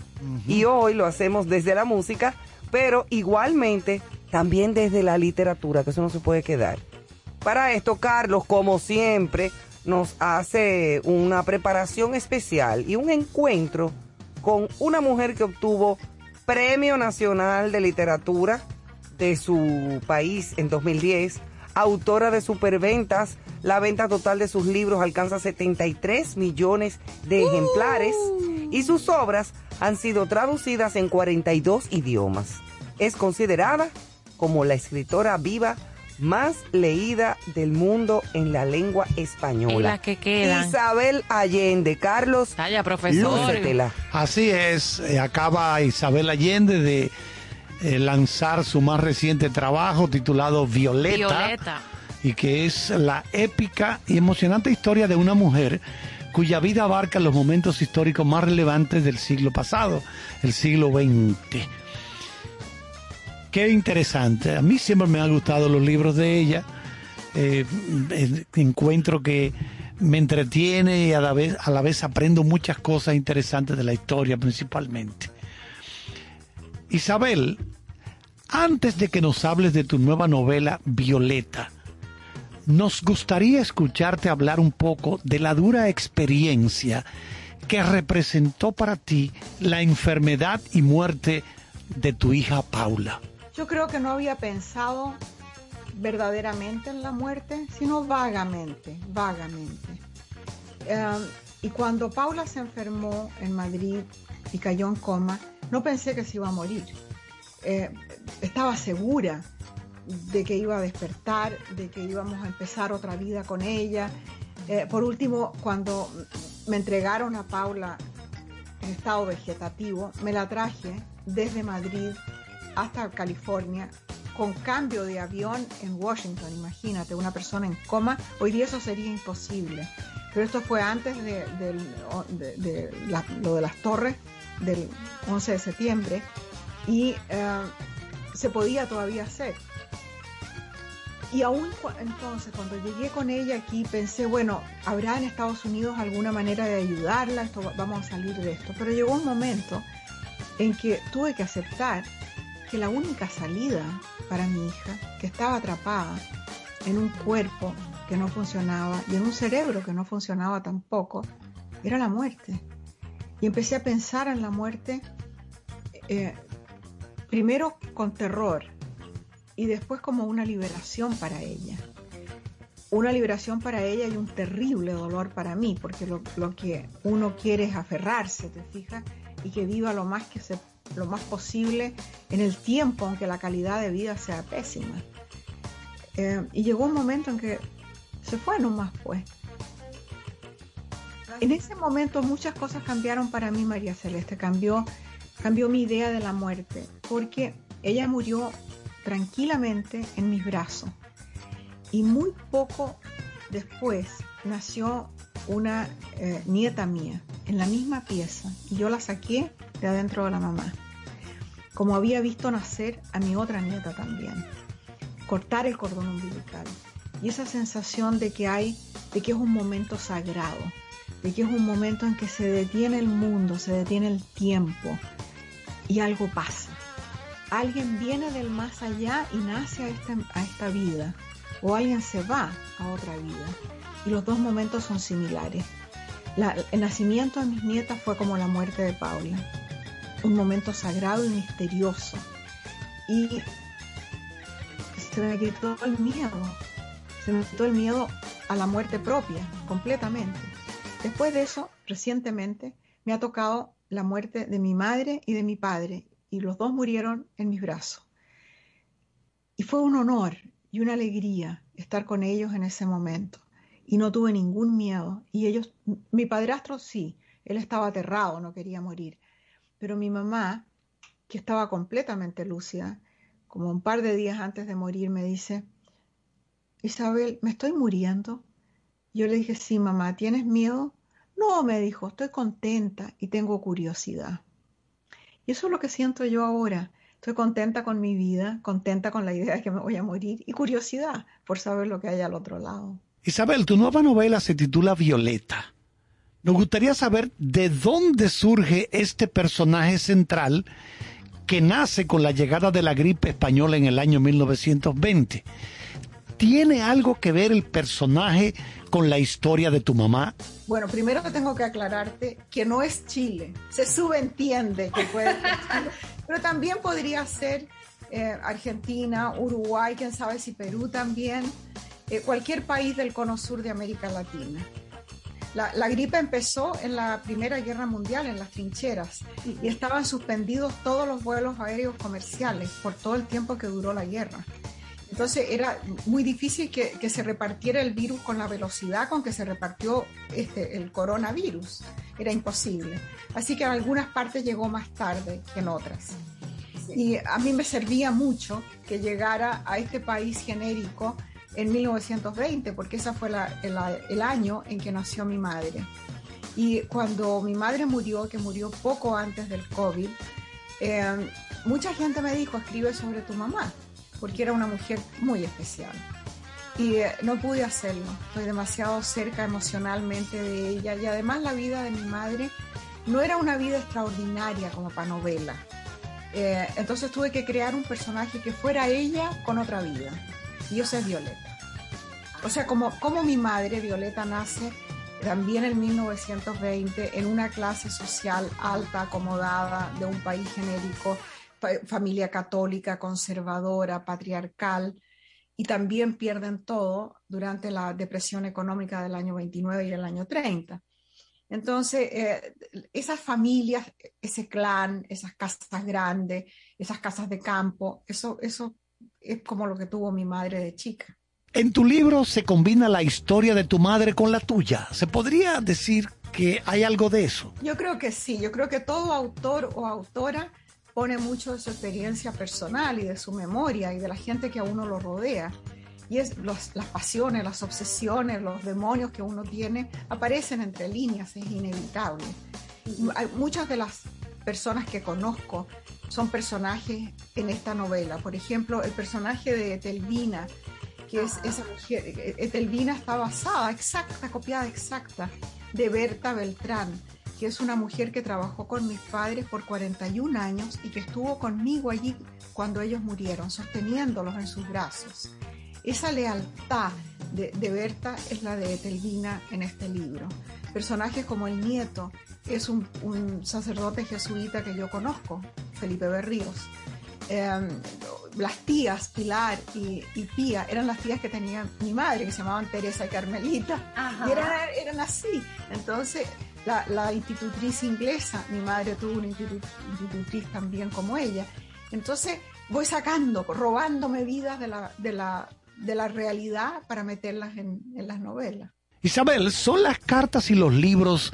Y hoy lo hacemos desde la música, pero igualmente también desde la literatura, que eso no se puede quedar. Para esto, Carlos, como siempre, nos hace una preparación especial y un encuentro con una mujer que obtuvo Premio Nacional de Literatura de su país en 2010, autora de superventas. La venta total de sus libros alcanza 73 millones de ejemplares y sus obras han sido traducidas en 42 idiomas. Es considerada como la escritora viva más leída del mundo en la lengua española. Y las que quedan. Isabel Allende, Carlos. Calla, profesor. lúcetela. Así es, eh, acaba Isabel Allende de eh, lanzar su más reciente trabajo titulado Violeta, Violeta. y que es la épica y emocionante historia de una mujer cuya vida abarca los momentos históricos más relevantes del siglo pasado, el siglo XX. Qué interesante. A mí siempre me han gustado los libros de ella. Eh, eh, encuentro que me entretiene y a la, vez, a la vez aprendo muchas cosas interesantes de la historia principalmente. Isabel, antes de que nos hables de tu nueva novela Violeta, nos gustaría escucharte hablar un poco de la dura experiencia que representó para ti la enfermedad y muerte de tu hija Paula. Yo creo que no había pensado verdaderamente en la muerte, sino vagamente, vagamente. Eh, y cuando Paula se enfermó en Madrid y cayó en coma, no pensé que se iba a morir. Eh, estaba segura de que iba a despertar, de que íbamos a empezar otra vida con ella. Eh, por último, cuando me entregaron a Paula en estado vegetativo, me la traje desde Madrid hasta California con cambio de avión en Washington. Imagínate, una persona en coma. Hoy día eso sería imposible. Pero esto fue antes de, lo de las torres del 11 de septiembre y eh, se podía todavía hacer. Y aún entonces, cuando llegué con ella aquí, pensé, bueno, habrá en Estados Unidos alguna manera de ayudarla, esto, va- vamos a salir de esto. Pero llegó un momento en que tuve que aceptar que la única salida para mi hija, que estaba atrapada en un cuerpo que no funcionaba y en un cerebro que no funcionaba tampoco, era la muerte. Y empecé a pensar en la muerte eh, primero con terror y después como una liberación para ella. Una liberación para ella y un terrible dolor para mí, porque lo, lo que uno quiere es aferrarse, ¿te fijas? Y que viva lo más que se lo más posible en el tiempo, aunque la calidad de vida sea pésima. Eh, y llegó un momento en que se fue nomás, pues. En ese momento muchas cosas cambiaron para mí, María Celeste. Cambió, cambió mi idea de la muerte, porque ella murió tranquilamente en mis brazos. Y muy poco después nació una eh, nieta mía en la misma pieza y yo la saqué de adentro de la mamá. Como había visto nacer a mi otra nieta también. Cortar el cordón umbilical. Y esa sensación de que hay, de que es un momento sagrado, de que es un momento en que se detiene el mundo, se detiene el tiempo y algo pasa. Alguien viene del más allá y nace a esta, a esta vida, o alguien se va a otra vida. Y los dos momentos son similares. El nacimiento de mis nietas fue como la muerte de Paula, un momento sagrado y misterioso. Y se me quitó el miedo, se me quitó el miedo a la muerte propia, completamente. Después de eso, recientemente, me ha tocado la muerte de mi madre y de mi padre, y los dos murieron en mis brazos. Y fue un honor y una alegría estar con ellos en ese momento. Y no tuve ningún miedo. Y ellos, mi padrastro sí, él estaba aterrado, no quería morir. Pero mi mamá, que estaba completamente lúcida, como un par de días antes de morir, me dice, Isabel, ¿me estoy muriendo? Yo le dije, sí, mamá, ¿tienes miedo? No, me dijo, estoy contenta y tengo curiosidad. Y eso es lo que siento yo ahora. Estoy contenta con mi vida, contenta con la idea de que me voy a morir y curiosidad por saber lo que hay al otro lado. Isabel, tu nueva novela se titula Violeta. Nos gustaría saber de dónde surge este personaje central que nace con la llegada de la gripe española en el año 1920. ¿Tiene algo que ver el personaje con la historia de tu mamá? Bueno, primero tengo que aclararte que no es Chile. Se subentiende que puede ser Chile, pero también podría ser eh, Argentina, Uruguay, quién sabe si Perú también, eh, cualquier país del cono sur de América Latina. La, la gripe empezó en la Primera Guerra Mundial, en las trincheras, y estaban suspendidos todos los vuelos aéreos comerciales por todo el tiempo que duró la guerra. Entonces era muy difícil que, que se repartiera el virus con la velocidad con que se repartió este, el coronavirus. Era imposible. Así que en algunas partes llegó más tarde que en otras. Y a mí me servía mucho que llegara a este país genérico en 1920, porque ese fue la- el, el año en que nació mi madre. Y cuando mi madre murió, que murió poco antes del COVID, eh, mucha gente me dijo, escribe sobre tu mamá, porque era una mujer muy especial. Y eh, no pude hacerlo, estoy demasiado cerca emocionalmente de ella y además la vida de mi madre no era una vida extraordinaria como para novela. Eh, entonces tuve que crear un personaje que fuera ella con otra vida. Esa es Violeta. O sea, como, como mi madre, Violeta, nace también en 1920 en una clase social alta, acomodada, de un país genérico, fa- familia católica, conservadora, patriarcal, y también pierden todo durante la depresión económica del año 29 y del año 30. Entonces, eh, esas familias, ese clan, esas casas grandes, esas casas de campo, eso, eso es como lo que tuvo mi madre de chica. En tu libro se combina la historia de tu madre con la tuya. ¿Se podría decir que hay algo de eso? Yo creo que sí, yo creo que todo autor o autora pone mucho de su experiencia personal y de su memoria y de la gente que a uno lo rodea. Y es los- las pasiones, las obsesiones, los demonios que uno tiene aparecen entre líneas, es inevitable. Hay muchas de las personas que conozco son personajes en esta novela. Por ejemplo, el personaje de Etelvina, que es esa mujer, Etelvina está basada, exacta, copiada exacta, de Berta Beltrán, que es una mujer que trabajó con mis padres por 41 años y que estuvo conmigo allí cuando ellos murieron, sosteniéndolos en sus brazos. Esa lealtad de, de Berta es la de Etelvina en este libro. Personajes como el nieto es un, un sacerdote jesuita que yo conozco, Felipe Berríos. Eh, las tías, Pilar y, y Pía, eran las tías que tenía mi madre, que se llamaban Teresa y Carmelita. Ajá. Y eran, eran así. Entonces, la, la institutriz inglesa, mi madre tuvo una institu- institutriz también como ella. Entonces, voy sacando, robándome vidas de la, de la, de la realidad para meterlas en, en las novelas. Isabel, ¿son las cartas y los libros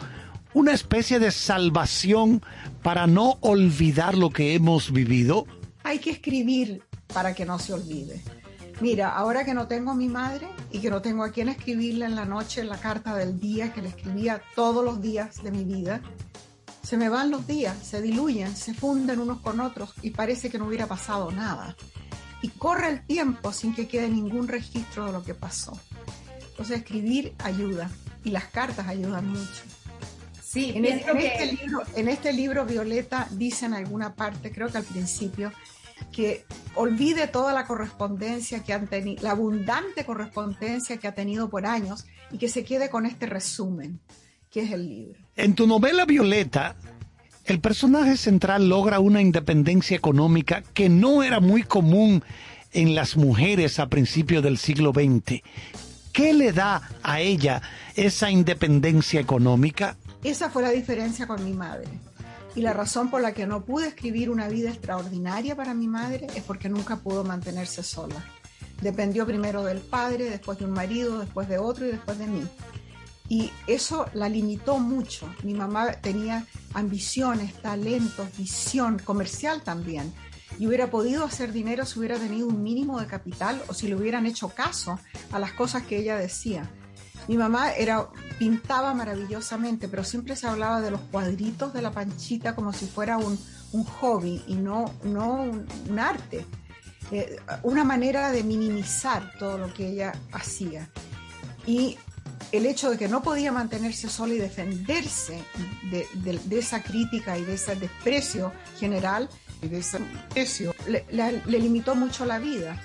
una especie de salvación para no olvidar lo que hemos vivido? Hay que escribir para que no se olvide. Mira, ahora que no tengo a mi madre y que no tengo a quien escribirle en la noche la carta del día que le escribía todos los días de mi vida, se me van los días, se diluyen, se funden unos con otros y parece que no hubiera pasado nada. Y corre el tiempo sin que quede ningún registro de lo que pasó. Entonces escribir ayuda y las cartas ayudan mucho. Sí, En, pienso en que- este libro, en este libro, Violeta dice en alguna parte, creo que al principio, que olvide toda la correspondencia que han tenido, la abundante correspondencia que ha tenido por años y que se quede con este resumen, que es el libro. En tu novela Violeta, el personaje central logra una independencia económica que no era muy común en las mujeres a principios del siglo XX. ¿Qué le da a ella esa independencia económica? Esa fue la diferencia con mi madre. Y la razón por la que no pude escribir una vida extraordinaria para mi madre es porque nunca pudo mantenerse sola. Dependió primero del padre, después de un marido, después de otro y después de mí. Y eso la limitó mucho. Mi mamá tenía ambiciones, talentos, visión comercial también. Y hubiera podido hacer dinero si hubiera tenido un mínimo de capital o si le hubieran hecho caso a las cosas que ella decía. Mi mamá era, pintaba maravillosamente, pero siempre se hablaba de los cuadritos de la panchita como si fuera un, un hobby y no, no un, arte. Eh, una manera de minimizar todo lo que ella hacía. Y el hecho de que no podía mantenerse sola y defenderse de, de- esa crítica y de ese desprecio general, y de ese desprecio, le limitó mucho la vida.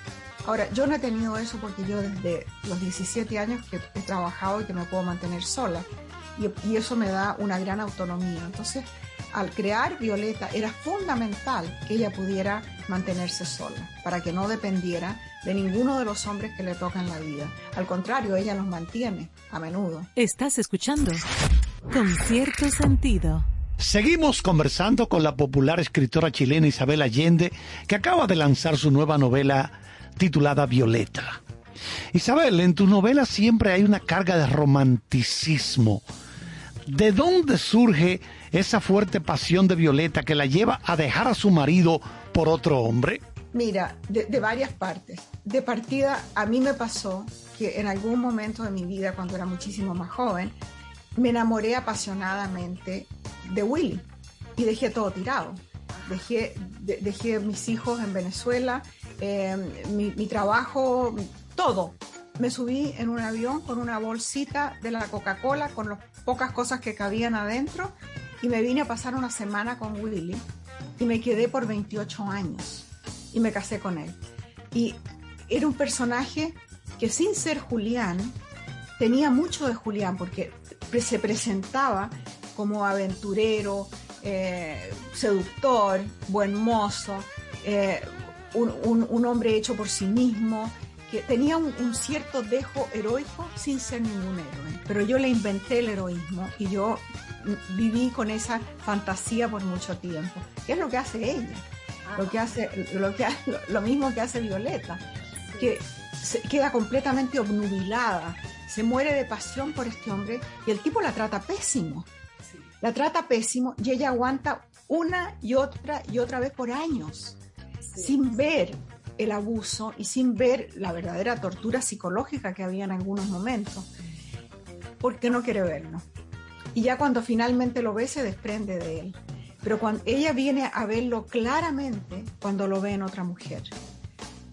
Ahora, yo no he tenido eso porque yo desde los 17 años que he trabajado y que me puedo mantener sola. Y, y eso me da una gran autonomía. Entonces, al crear Violeta, era fundamental que ella pudiera mantenerse sola, para que no dependiera de ninguno de los hombres que le tocan la vida. Al contrario, ella los mantiene a menudo. Estás escuchando con cierto sentido. Seguimos conversando con la popular escritora chilena Isabel Allende, que acaba de lanzar su nueva novela titulada Violeta. Isabel, en tu novela siempre hay una carga de romanticismo. ¿De dónde surge esa fuerte pasión de Violeta que la lleva a dejar a su marido por otro hombre? Mira, de, varias partes. De partida, a mí me pasó que en algún momento de mi vida, cuando era muchísimo más joven, me enamoré apasionadamente de Willy y dejé todo tirado. Dejé, de- dejé mis hijos en Venezuela, eh, mi, mi trabajo, todo. Me subí en un avión con una bolsita de la Coca-Cola con las pocas cosas que cabían adentro y me vine a pasar una semana con Willy y me quedé por 28 años y me casé con él. Y era un personaje que sin ser Julián, tenía mucho de Julián porque se presentaba como aventurero, eh, seductor, buen mozo, eh, un, un- un hombre hecho por sí mismo, que tenía un, un cierto dejo heroico sin ser ningún héroe. Pero yo le inventé el heroísmo y yo viví con esa fantasía por mucho tiempo. ¿Qué es lo que hace ella? Lo que hace, lo que lo mismo que hace Violeta, que se queda completamente obnubilada, se muere de pasión por este hombre y el tipo la trata pésimo. La trata pésimo y ella aguanta una y otra y otra vez por años, sin ver el abuso y sin ver la verdadera tortura psicológica que había en algunos momentos, porque no quiere verlo. Y ya cuando finalmente lo ve se desprende de él. Pero cuando ella viene a verlo claramente cuando lo ve en otra mujer.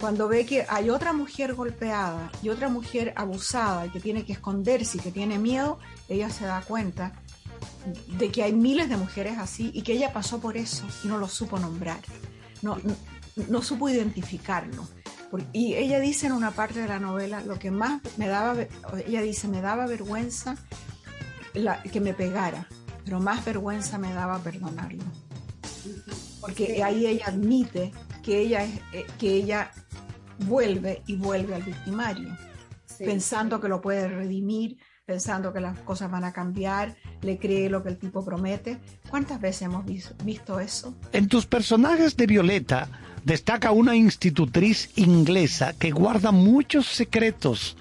Cuando ve que hay otra mujer golpeada y otra mujer abusada y que tiene que esconderse y que tiene miedo, ella se da cuenta de que hay miles de mujeres así y que ella pasó por eso y no lo supo nombrar, no, no, supo identificarlo. Por- Y ella dice en una parte de la novela, lo que más me daba, ella dice, me daba vergüenza la- que me pegara, pero más vergüenza me daba perdonarlo. Porque ahí ella admite que ella, es, eh, que ella vuelve y vuelve al victimario, pensando que lo puede redimir, pensando que las cosas van a cambiar, le cree lo que el tipo promete. ¿Cuántas veces hemos vis- visto eso? En tus personajes de Violeta destaca una institutriz inglesa que guarda muchos secretos.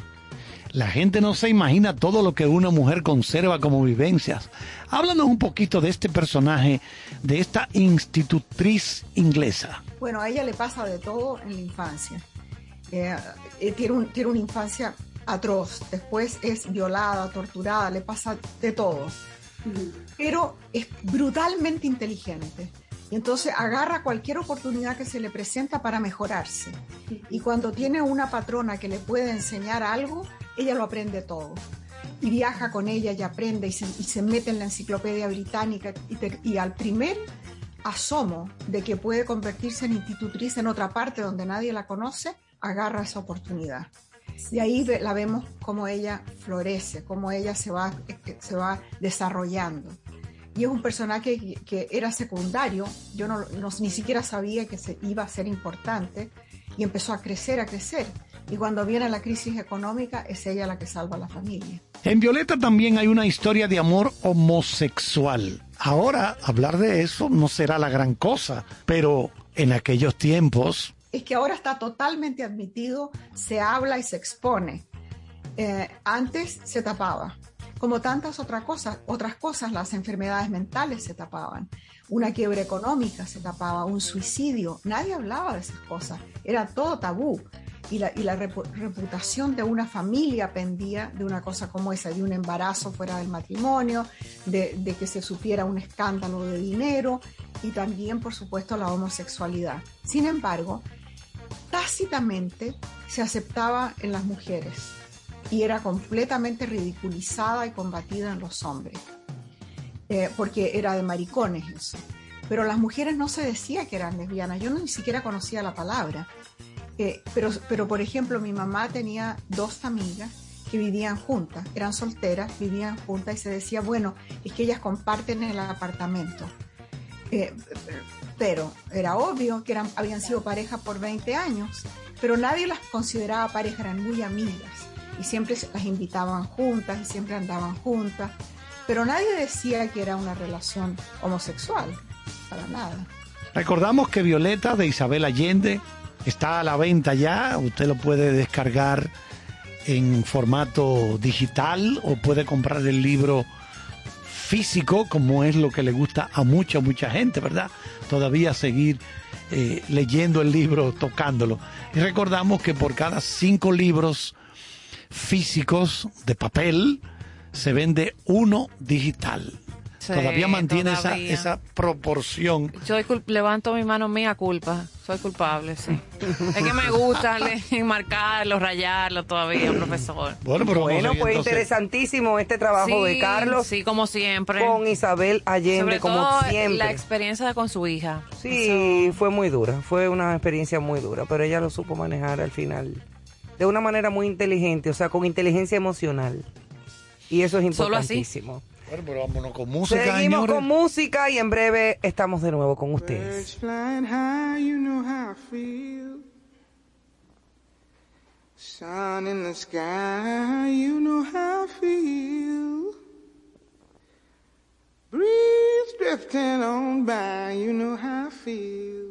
La gente no se imagina todo lo que una mujer conserva como vivencias. Háblanos un poquito de este personaje, de esta institutriz inglesa. Bueno, a ella le pasa de todo en la infancia. Eh, eh, tiene, un- tiene una infancia atroz, después es violada, torturada, le pasa de todo. Pero es brutalmente inteligente. Y entonces agarra cualquier oportunidad que se le presenta para mejorarse. Y cuando tiene una patrona que le puede enseñar algo, ella lo aprende todo. Y viaja con ella y aprende y se, mete en la enciclopedia británica. Y, al primer asomo de que puede convertirse en institutriz en otra parte donde nadie la conoce, agarra esa oportunidad. Y ahí la vemos como ella florece, como ella se va, eh, se va desarrollando. Y es un personaje que, que era secundario, yo no, no- ni siquiera sabía que se iba a ser importante, y empezó a crecer, a crecer. Y cuando viene la crisis económica, es ella la que salva a la familia. En Violeta también hay una historia de amor homosexual. Ahora hablar de eso no será la gran cosa, pero en aquellos tiempos es que ahora está totalmente admitido, se habla y se expone. Eh, antes se tapaba, como tantas otras cosas, otras cosas, las enfermedades mentales se tapaban, una quiebra económica se tapaba, un suicidio, nadie hablaba de esas cosas, era todo tabú. Y la, reputación de una familia pendía de una cosa como esa, de un embarazo fuera del matrimonio, de que se supiera un escándalo de dinero y también, por supuesto, la homosexualidad. Sin embargo, tácitamente se aceptaba en las mujeres y era completamente ridiculizada y combatida en los hombres, eh, porque era de maricones eso. Pero las mujeres no se decía que eran lesbianas, yo ni siquiera conocía la palabra. Eh, pero, pero, por ejemplo, mi mamá tenía dos amigas que vivían juntas, eran solteras, vivían juntas y se decía, bueno, es que ellas comparten el apartamento. Eh, pero era obvio que eran, habían sido pareja por 20 años, pero nadie las consideraba pareja, eran muy amigas y siempre las invitaban juntas y siempre andaban juntas, pero nadie decía que era una relación homosexual, para nada. Recordamos que Violeta de Isabel Allende está a la venta ya, usted lo puede descargar en formato digital o puede comprar el libro físico, como es lo que le gusta a mucha, mucha gente, ¿verdad? Todavía seguir eh, leyendo el libro, tocándolo. Y recordamos que por cada cinco libros físicos de papel se vende uno digital. Sí, todavía mantiene esa, todavía. esa proporción. Yo levanto mi mano mía culpa. Soy culpable, sí. es que me gusta le- marcarlo, rayarlo todavía, profesor. Bueno, pero Bueno, pues entonces. interesantísimo este trabajo de Carlos Sí, como siempre. con Isabel Allende, Sobre como todo siempre. la experiencia con su hija. Sí, fue muy dura, fue una experiencia muy dura, pero ella lo supo manejar al final de una manera muy inteligente, o sea, con inteligencia emocional. Y eso es Solo así. importantísimo. Bueno, pero vámonos con música, Seguimos señores. con música y en breve estamos de nuevo con ustedes. Birds flying high, you know how I feel. Sun in the sky, you know how I feel. Breeze drifting on by, you know how I feel.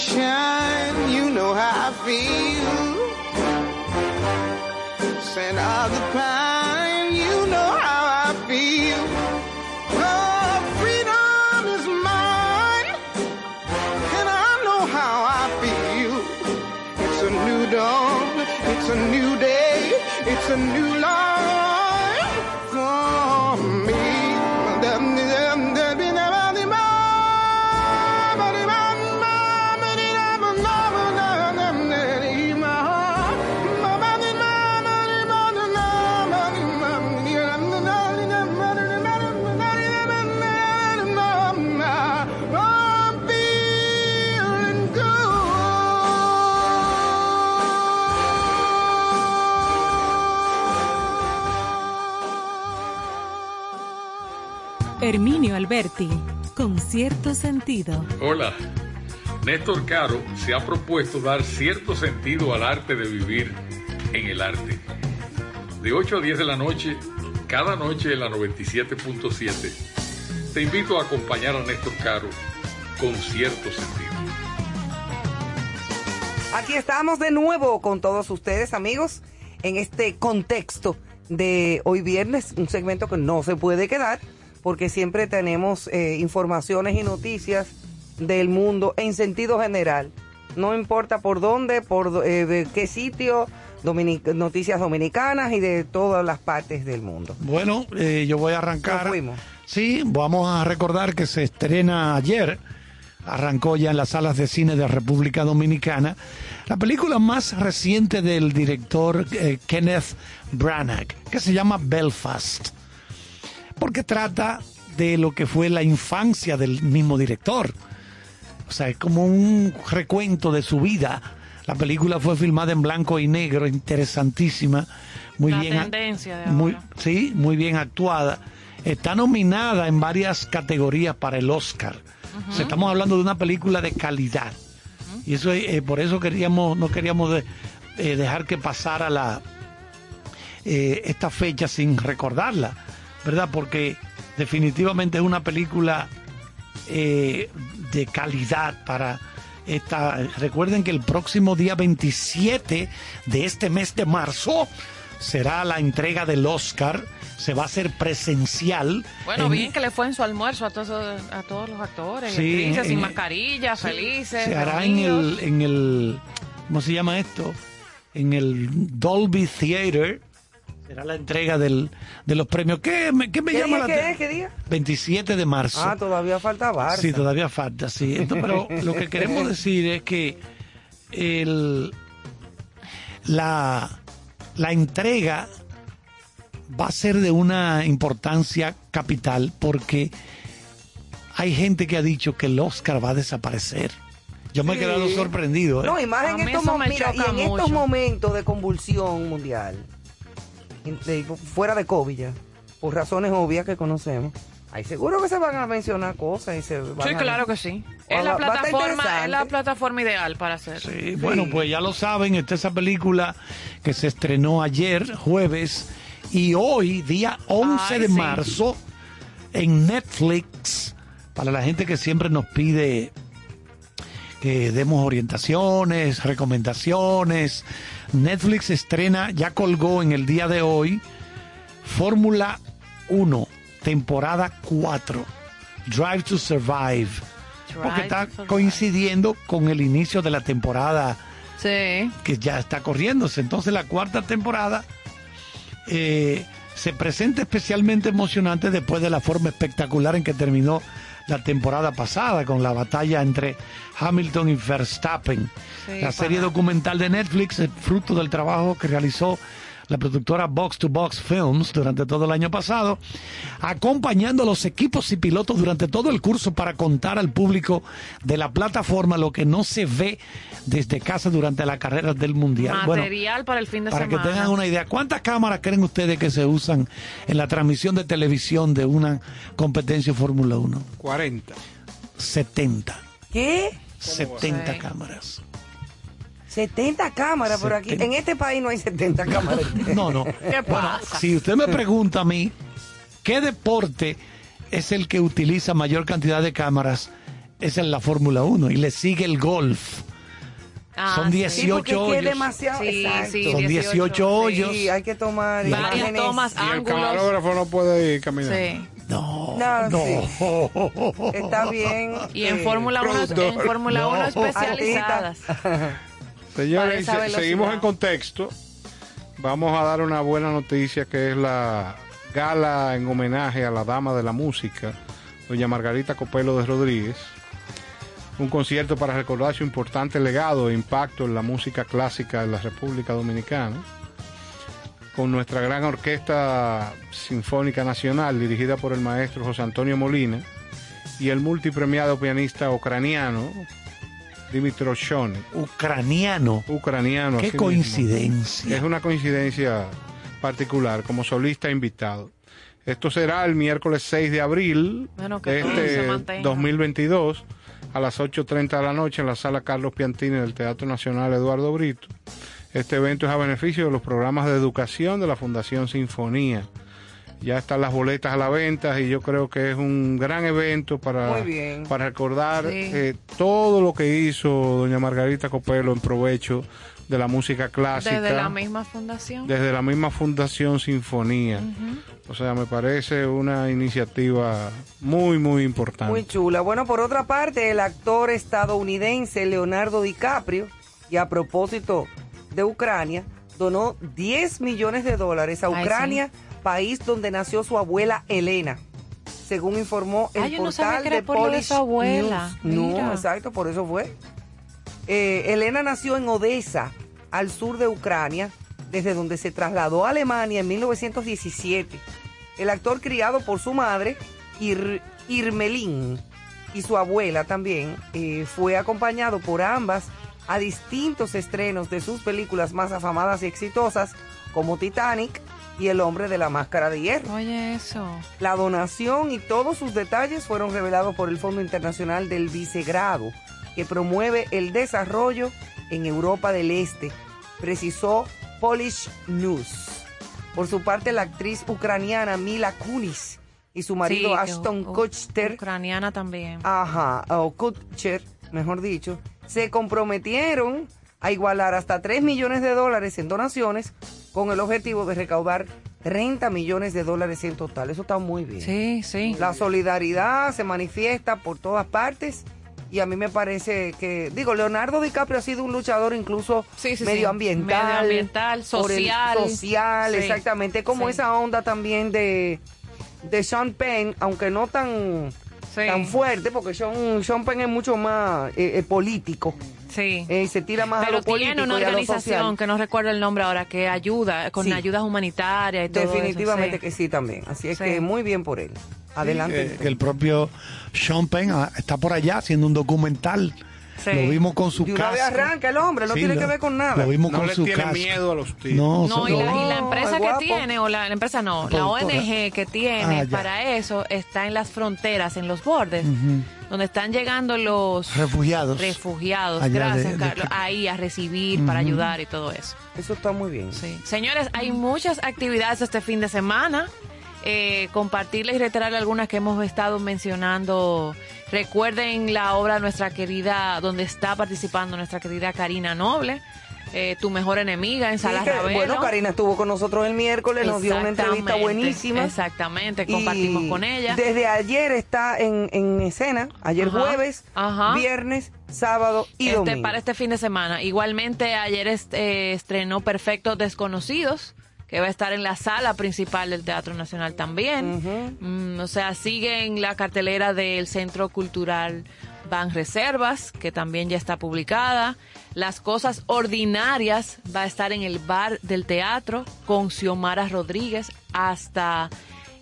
Shine, you know how I feel. Scent of the Herminio Alberti, con cierto sentido. Hola. Néstor Caro se ha propuesto dar cierto sentido al arte de vivir en el arte. De 8 a 10 de la noche, cada noche en la 97.7, te invito a acompañar a Néstor Caro con cierto sentido. Aquí estamos de nuevo con todos ustedes, amigos, en este contexto de hoy viernes, un segmento que no se puede quedar, porque siempre tenemos eh, informaciones y noticias del mundo en sentido general. No importa por dónde, por eh, de qué sitio, dominic- noticias dominicanas y de todas las partes del mundo. Bueno, eh, yo voy a arrancar. Nos fuimos. Sí, vamos a recordar que se estrena ayer, arrancó ya en las salas de cine de República Dominicana, la película más reciente del director eh, Kenneth Branagh, que se llama Belfast, porque trata de lo que fue la infancia del mismo director. O sea, es como un recuento de su vida. La película fue filmada en blanco y negro, interesantísima, muy La bien, tendencia de muy, sí, muy bien actuada. Está nominada en varias categorías para el Oscar. O sea, estamos hablando de una película de calidad. Y eso eh, por eso queríamos, no queríamos de- eh, dejar que pasara la eh, esta fecha sin recordarla, ¿verdad? Porque definitivamente es una película eh, de calidad para esta. Recuerden que el próximo día 27 de este mes de marzo será la entrega del Oscar. Se va a hacer presencial. Bueno, en- bien que le fue en su almuerzo a todos, a todos los actores, y Sí, actrices, sin mascarilla, felices. Se hará en el, en el, ¿cómo se llama esto? En el Dolby Theater. Será la entrega del, de los premios. ¿Qué me, qué me ¿Qué llama día, la día? 27 de marzo. Ah, todavía falta Barça. Sí, todavía falta, sí. Entonces, pero lo que queremos decir es que el, la, la entrega va a ser de una importancia capital porque hay gente que ha dicho que el Oscar va a desaparecer. Yo me he Sí. quedado sorprendido. ¿eh? No, y más en, estos, mira, y en estos momentos de convulsión mundial, fuera de COVID ya, por razones obvias que conocemos, hay seguro que se van a mencionar cosas y se van Sí, a- claro que sí. Es la, plataforma, es la plataforma ideal para hacer. Sí, bueno, pues ya lo saben, está esa película que se estrenó ayer, jueves, y hoy, día 11 Ay, de sí. marzo, en Netflix, para la gente que siempre nos pide que demos orientaciones, recomendaciones. Netflix estrena, ya colgó en el día de hoy, Fórmula 1, temporada 4, Drive to Survive, porque está coincidiendo con el inicio de la temporada Sí. que ya está corriéndose. Entonces la cuarta temporada eh, se presenta especialmente emocionante después de la forma espectacular en que terminó la temporada pasada con la batalla entre Hamilton y Verstappen. Sí, la serie documental de Netflix es fruto del trabajo que realizó la productora Box to Box Films durante todo el año pasado, acompañando a los equipos y pilotos durante todo el curso para contar al público de la plataforma lo que no se ve desde casa durante la carrera del Mundial. Bueno, Material para el fin de para que semana. tengan una idea, ¿cuántas cámaras creen ustedes que se usan en la transmisión de televisión de una competencia de Fórmula 1? 40. 70. ¿Qué? 70 Sí. cámaras. 70 cámaras, pero aquí, 70. en este país no hay 70 cámaras. No, no. ¿Qué Bueno, pasa? si usted me pregunta a mí, ¿qué deporte es el que utiliza mayor cantidad de cámaras? Es en la Fórmula 1 y le sigue el golf. Ah, Son sí. 18 Sí, porque es que es hoyos. demasiado. Sí, sí, Son 18 hoyos. Sí, hay que tomar Varias imágenes. tomas, Y el camarógrafo no puede ir caminando. Sí. No, No, no. sí. Está bien. Y en Fórmula 1 en. Fórmula 1 No. especializadas. Señores, se- seguimos en contexto. Vamos a dar una buena noticia que es la gala en homenaje a la dama de la música, doña Margarita Copelo de Rodríguez. Un concierto para recordar su importante legado e impacto en la música clásica de la República Dominicana. Con nuestra gran orquesta sinfónica nacional dirigida por el maestro José Antonio Molina y el multipremiado pianista ucraniano Dimitro Shone Ucraniano. ucraniano. Qué mismo. coincidencia. Es una coincidencia particular como solista invitado. Esto será el miércoles 6 de abril Bueno, que de este mantenga. 2022 a las 8.30 de la noche en la sala Carlos Piantini del Teatro Nacional Eduardo Brito. Este evento es a beneficio de los programas de educación de la Fundación Sinfonía. Ya están las boletas a la venta y yo creo que es un gran evento para, para recordar Sí. eh, todo lo que hizo doña Margarita Copelo en provecho de la música clásica Desde la misma fundación. desde la misma Fundación Sinfonía. O sea, me parece una iniciativa muy, muy importante. Muy chula. Bueno, por otra parte, el actor estadounidense Leonardo DiCaprio, y a propósito de Ucrania, donó 10 millones de dólares a Ay, Ucrania, país donde nació su abuela Elena. Según informó el Ay, no portal era de por de su abuela. News. No, exacto, por eso fue. Eh, Elena nació en Odessa, al sur de Ucrania, desde donde se trasladó a Alemania en 1917. El actor criado por su madre, Ir- Irmelín, y su abuela también, eh, fue acompañado por ambas a distintos estrenos de sus películas más afamadas y exitosas, como Titanic y El hombre de la máscara de hierro. Oye, eso. La donación y todos sus detalles fueron revelados por el Fondo Internacional del Vicegrado, que promueve el desarrollo en Europa del Este, precisó Polish News. Por su parte, la actriz ucraniana Mila Kunis y su marido Sí, Ashton u- Kutcher, Ucraniana también. ajá, o Kutcher, mejor dicho, se comprometieron a igualar hasta 3 millones de dólares en donaciones con el objetivo de recaudar 30 millones de dólares en total. Eso está muy bien. Sí, sí. La solidaridad se manifiesta por todas partes y a mí me parece que, digo, Leonardo DiCaprio ha sido un luchador incluso Sí, sí, sí. medioambiental, Medioambiental, social. social, exactamente, como esa onda también de, de Sean Penn, aunque no tan, tan fuerte, porque Sean, Sean Penn es mucho más eh, eh, político, Sí. eh, se tira más a Pero lo político tiene una y a lo organización social. que no recuerdo el nombre ahora que ayuda con Sí. ayudas humanitarias y todo eso, Definitivamente sí. que sí también, así es Sí. que muy bien por él. Adelante. que, que el propio Sean Penn ah, está por allá haciendo un documental. Sí. Lo vimos con su casco. arranca el hombre, no Sí, tiene lo- que ver con nada. Lo vimos No con le su tiene casco. miedo a los tiros. No, No, y la, y la empresa es que tiene, o la, la empresa no, la. ONG que tiene Ah, para eso está en las fronteras, en los bordes, Ujú. Donde están llegando los refugiados. refugiados, Allá gracias de- de- Carlos, ahí a recibir, para ayudar y todo eso. Eso está muy bien. Sí. Señores, hay muchas actividades este fin de semana. Eh, compartirles y reiterarle algunas que hemos estado mencionando. Recuerden la obra de nuestra querida, donde está participando nuestra querida Karina Noble, eh, Tu Mejor Enemiga en Sí, Salas que, Ravelo. bueno, Karina estuvo con nosotros el miércoles, nos dio una entrevista buenísima. Exactamente, compartimos Y con ella. Desde ayer está en, en escena, ayer Ajá, jueves, ajá. viernes, sábado y Este, domingo. para este fin de semana. Igualmente, ayer est- eh, estrenó Perfectos Desconocidos, que va a estar en la sala principal del Teatro Nacional también. Mm, o sea, sigue en la cartelera del Centro Cultural Ban Reservas, que también ya está publicada. Las Cosas Ordinarias va a estar en el bar del teatro con Xiomara Rodríguez hasta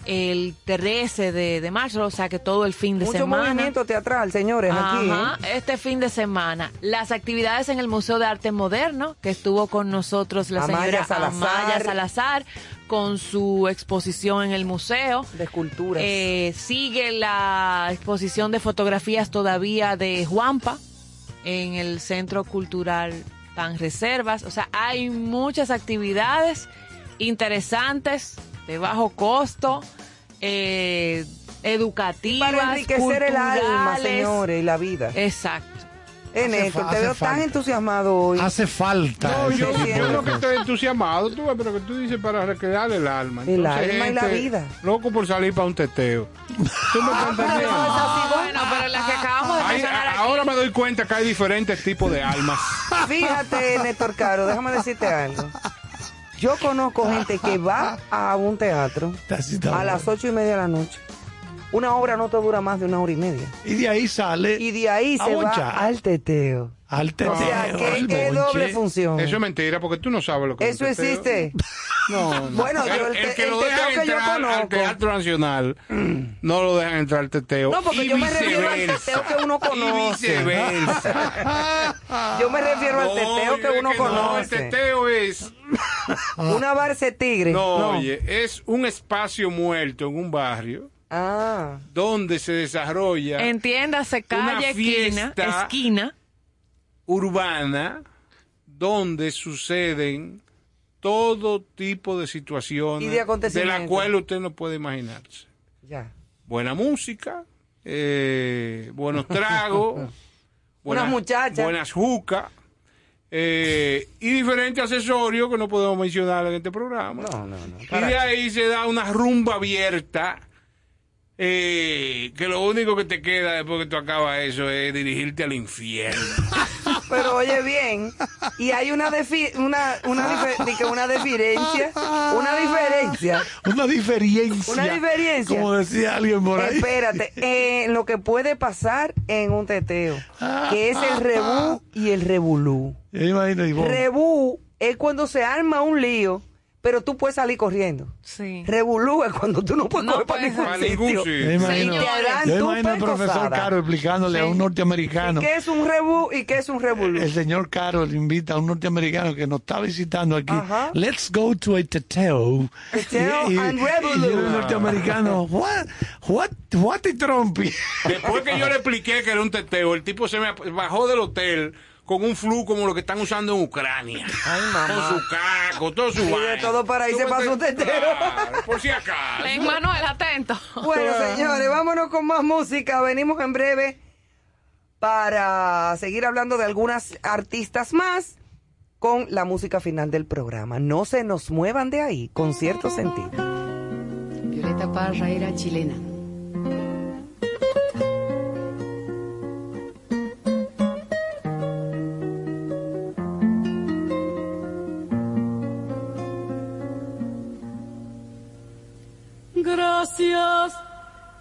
el 13 de, de marzo, o sea que todo el fin de Mucho semana. movimiento teatral, señores, aquí. ¿eh? este fin de semana. Las actividades en el Museo de Arte Moderno, que estuvo con nosotros la Amaya señora Salazar. Amaya Salazar, con su exposición en el museo. De esculturas. Eh, sigue la exposición de fotografías todavía de Juanpa en el Centro Cultural Pan Reservas. O sea, hay muchas actividades interesantes, de bajo costo, eh, educativas, Para enriquecer el alma, culturales. señores, y la vida. Exacto. Eh, Néstor, fa- te veo tan entusiasmado hoy. Hace falta. No, yo, yo no que estoy entusiasmado, tú ves, pero que tú dices para recrear el alma. El alma y la vida. Loco por salir para un teteo. ¿Tú me? Ah, bueno, pero las que acabamos de aquí. ahora me doy cuenta que hay diferentes tipos de almas. Fíjate, Néstor Caro, déjame decirte algo. Yo conozco gente que va a un teatro a las ocho y media de la noche. Una obra no te dura más de una hora y media. Y de ahí sale Y de ahí se va al teteo. al teteo. O sea, que es doble función. Eso es mentira, porque tú no sabes lo que es Eso existe. No, no. Bueno, yo el te- que el lo teteo dejan que yo entrar al conozco. Teatro Nacional, no lo dejan entrar al teteo. No, porque y yo me refiero al teteo que uno Y conoce. viceversa. Yo me refiero al teteo No, que uno no, el conoce. teteo es. Una barce tigre. No, No. oye, es un espacio muerto en un barrio Ah. donde se desarrolla Entiéndase, calle, esquina, fiesta. esquina. urbana donde suceden todo tipo de situaciones Y de acontecimientos. la cual usted no puede imaginarse. Ya. Buena música, eh, buenos tragos, buenas muchachas. buenas jucas eh, y diferentes accesorios que no podemos mencionar en este programa. No, no, no. Y ¿Para de ahí se da una rumba abierta. Eh, que lo único que te queda después que tú acabas eso es dirigirte al infierno. Pero oye bien, y hay una defi- una una, una diferencia, una diferencia, Una diferencia. Una diferencia. Como decía alguien por ahí. espérate, en lo que puede pasar en un teteo, que es el rebú y el rebulú. Yo me imagino, Ivonne. Rebú es cuando se arma un lío, pero tú puedes salir corriendo. Sí. Rebulú es cuando tú no puedes No puedes ningún Para ningún sitio. Yo me imagino, Te harán yo imagino al profesor. Caro explicándole a un norteamericano. ¿Qué es un rebú y qué es un rebulú? El señor Caro le invita a un norteamericano que nos está visitando aquí. Ajá. Let's go to a teteo. Teteo Y- y- and y revolú. el norteamericano, what, what, what y trompi. Después que yo le expliqué que era un teteo, el tipo se me bajó del hotel con un flu como lo que están usando en Ucrania. Ay, mamá. Con su caco, todo su Y de vaina. todo para irse Tú para me su ent- teteo. Claro, por si acaso. Ven, Manuel, atento. Bueno, señores, vámonos con más música. Venimos en breve para seguir hablando de algunas artistas más con la música final del programa. No se nos muevan de ahí, con cierto sentido. Violeta Parra era chilena. Gracias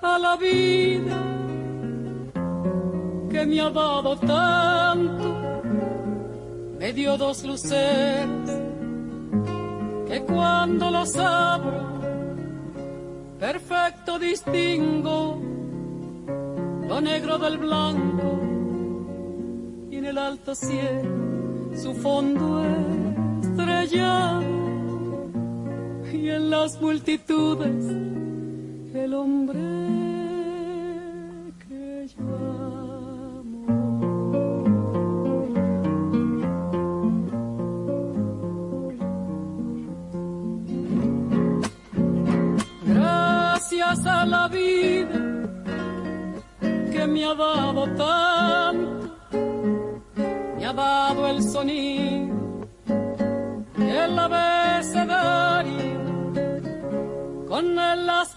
a la vida que me ha dado tanto, me dio dos luceros que cuando los abro, perfecto distingo lo negro del blanco y en el alto cielo su fondo estrellado y en las multitudes el hombre que yo amo. Gracias a la vida que me ha dado tanto, me ha dado el sonido el abecedario con las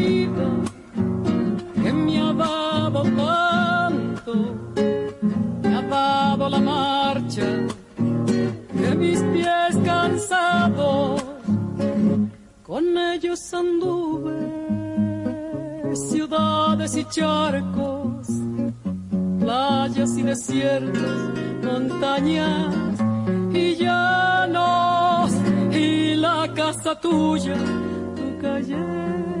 de mis pies cansados, con ellos anduve ciudades y charcos, playas y desiertos, montañas y llanos y la casa tuya, tu calle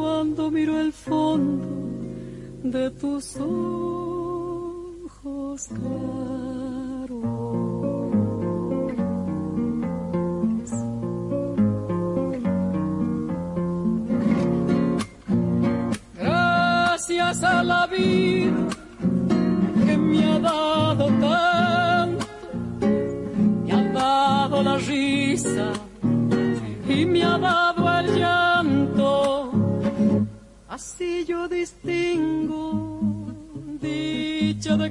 cuando miro el fondo de tus ojos. claros. Gracias a la vida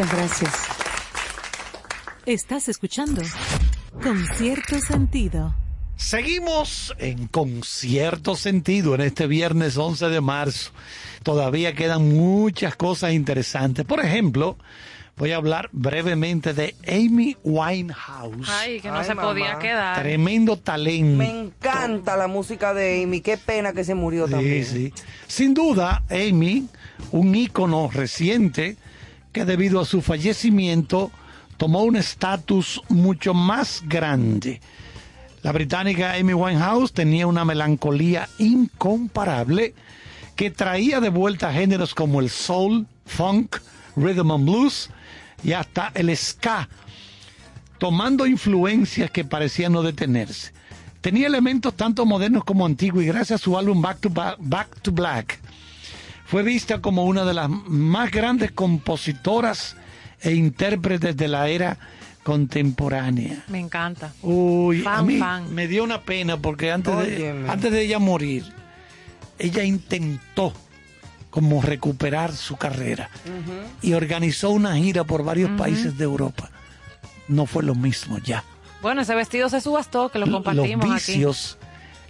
Muchas gracias. Estás escuchando con cierto sentido. Seguimos en concierto sentido en este viernes 11 de marzo. Todavía quedan muchas cosas interesantes. Por ejemplo, voy a hablar brevemente de Amy Winehouse. Ay, que no Ay, se podía quedar. Tremendo talento. Me encanta la música de Amy. Qué pena que se murió Sí, también. sí. Sin duda, Amy, un ícono reciente que debido a su fallecimiento tomó un estatus mucho más grande. La británica Amy Winehouse tenía una melancolía incomparable que traía de vuelta géneros como el soul, funk, rhythm and blues y hasta el ska, tomando influencias que parecían no detenerse. Tenía elementos tanto modernos como antiguos y gracias a su álbum Back to, Ba- Back to Black fue vista como una de las más grandes compositoras e intérpretes de la era contemporánea. Me encanta. Uy, a Fan, mí fan. me dio una pena porque antes de, antes de ella morir, ella intentó como recuperar su carrera y organizó una gira por varios países de Europa. No fue lo mismo ya. Bueno, ese vestido se subastó, que lo Los compartimos aquí. vicios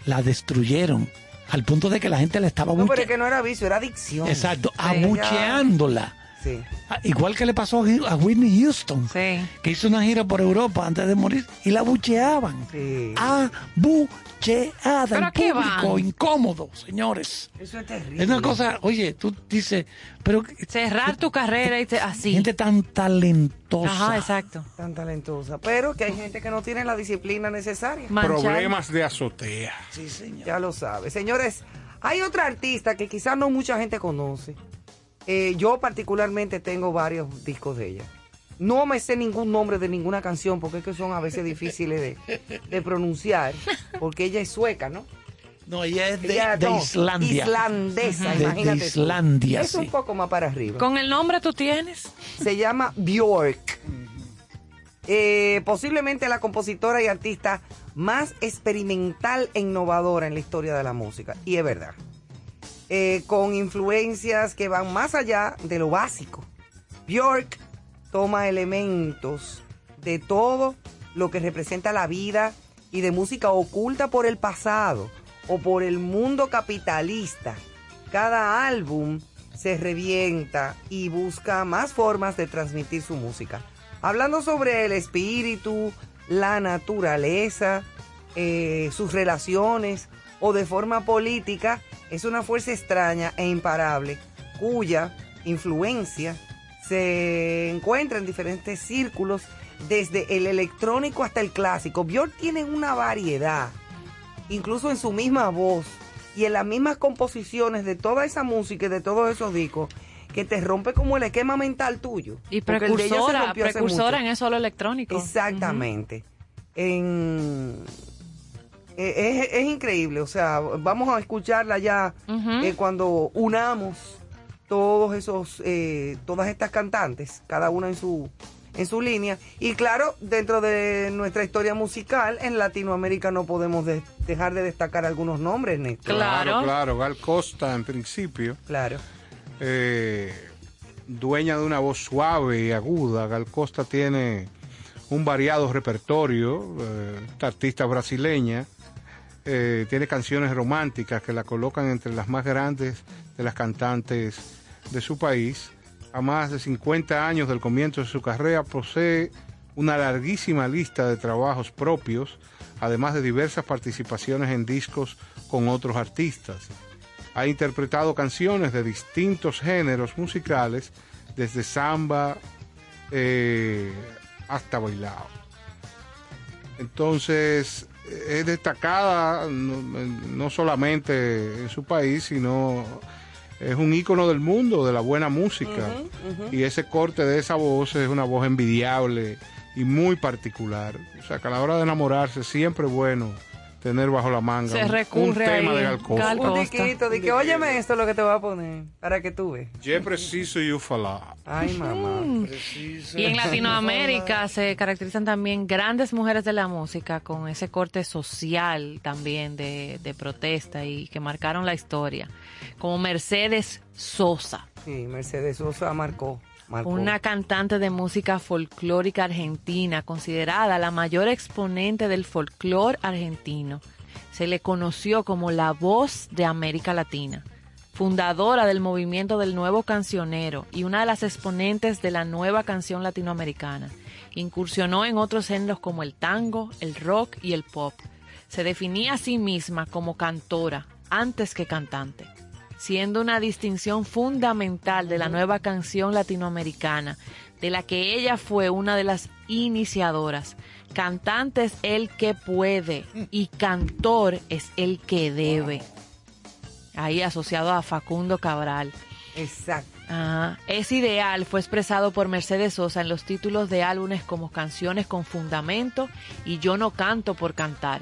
la destruyeron al punto de que la gente le estaba No, pero es que no era vicio, era adicción. Exacto, abucheándola. Sí. Ah, Igual que le pasó a Whitney Houston, Sí. que hizo una gira por Europa antes de morir y la bucheaban. Sí. Abucheada, ¿Pero qué público, van? incómodo, señores. Eso es terrible. Es una cosa, oye, tú dices, pero Cerrar tu carrera y te- así. gente tan talentosa. Ajá, exacto. Tan talentosa. Pero que hay gente que no tiene la disciplina necesaria. Manchar. Problemas de azotea. Sí, señor. Ya lo sabe. Señores, hay otra artista que quizás no mucha gente conoce. Eh, yo particularmente tengo varios discos de ella. No me sé ningún nombre de ninguna canción porque es que son a veces difíciles de, de pronunciar. Porque ella es sueca, ¿no? No, ella es de, Ella, de no, Islandia. Islandesa, De- de imagínate. tú. Islandia, Es un poco más para arriba. Con el nombre tú tienes. Se llama Bjork. Eh, posiblemente la compositora y artista más experimental e innovadora en la historia de la música. Y es verdad. Eh, con influencias que van más allá de lo básico. Bjork toma elementos de todo lo que representa la vida y de música oculta por el pasado o por el mundo capitalista. Cada álbum se revienta y busca más formas de transmitir su música. Hablando sobre el espíritu, la naturaleza, eh, sus relaciones o de forma política, es una fuerza extraña e imparable cuya influencia se encuentra en diferentes círculos, desde el electrónico hasta el clásico. Björk tiene una variedad, incluso en su misma voz y en las mismas composiciones de toda esa música y de todos esos discos, que te rompe como el esquema mental tuyo. Y precursora, precursora en eso lo electrónico. Exactamente. En- eh, es, es increíble, o sea, vamos a escucharla ya eh, cuando unamos todos esos, eh, todas estas cantantes, cada una en su, en su línea. Y claro, dentro de nuestra historia musical, en Latinoamérica no podemos de- dejar de destacar algunos nombres, Néstor. Claro, claro. Gal Costa, en principio. Claro. Eh, dueña de una voz suave y aguda. Gal Costa tiene un variado repertorio. eh, esta artista brasileña eh, tiene canciones románticas que la colocan entre las más grandes de las cantantes de su país. A más de 50 años del comienzo de su carrera posee una larguísima lista de trabajos propios, además de diversas participaciones en discos con otros artistas. Ha interpretado canciones de distintos géneros musicales, desde samba eh, hasta bailado. Entonces, es destacada no, no solamente en su país, sino es un ícono del mundo de la buena música. Y ese corte de esa voz es una voz envidiable y muy particular. O sea, que a la hora de enamorarse siempre es bueno tener bajo la manga Se un- un, recurre tema ahí, de Gal Costa. Gal Un Costa. tiquito, de que óyeme esto lo que te voy a poner, para que tú veas. Yo preciso yo falar. Ay, mamá. Mm. Y en Latinoamérica se caracterizan también grandes mujeres de la música con ese corte social también de, de protesta y que marcaron la historia, como Mercedes Sosa. Sí, Mercedes Sosa marcó. Una cantante de música folclórica argentina, considerada la mayor exponente del folclore argentino. Se le conoció como la voz de América Latina, fundadora del movimiento del nuevo cancionero y una de las exponentes de la nueva canción latinoamericana. Incursionó en otros géneros como el tango, el rock y el pop. Se definía a sí misma como cantora antes que cantante siendo una distinción fundamental de la nueva canción latinoamericana, de la que ella fue una de las iniciadoras. Cantante es el que puede y cantor es el que debe. Ahí asociado a Facundo Cabral. Exacto. Ajá. Es ideal fue expresado por Mercedes Sosa en los títulos de álbumes como Canciones con Fundamento y Yo no canto por cantar.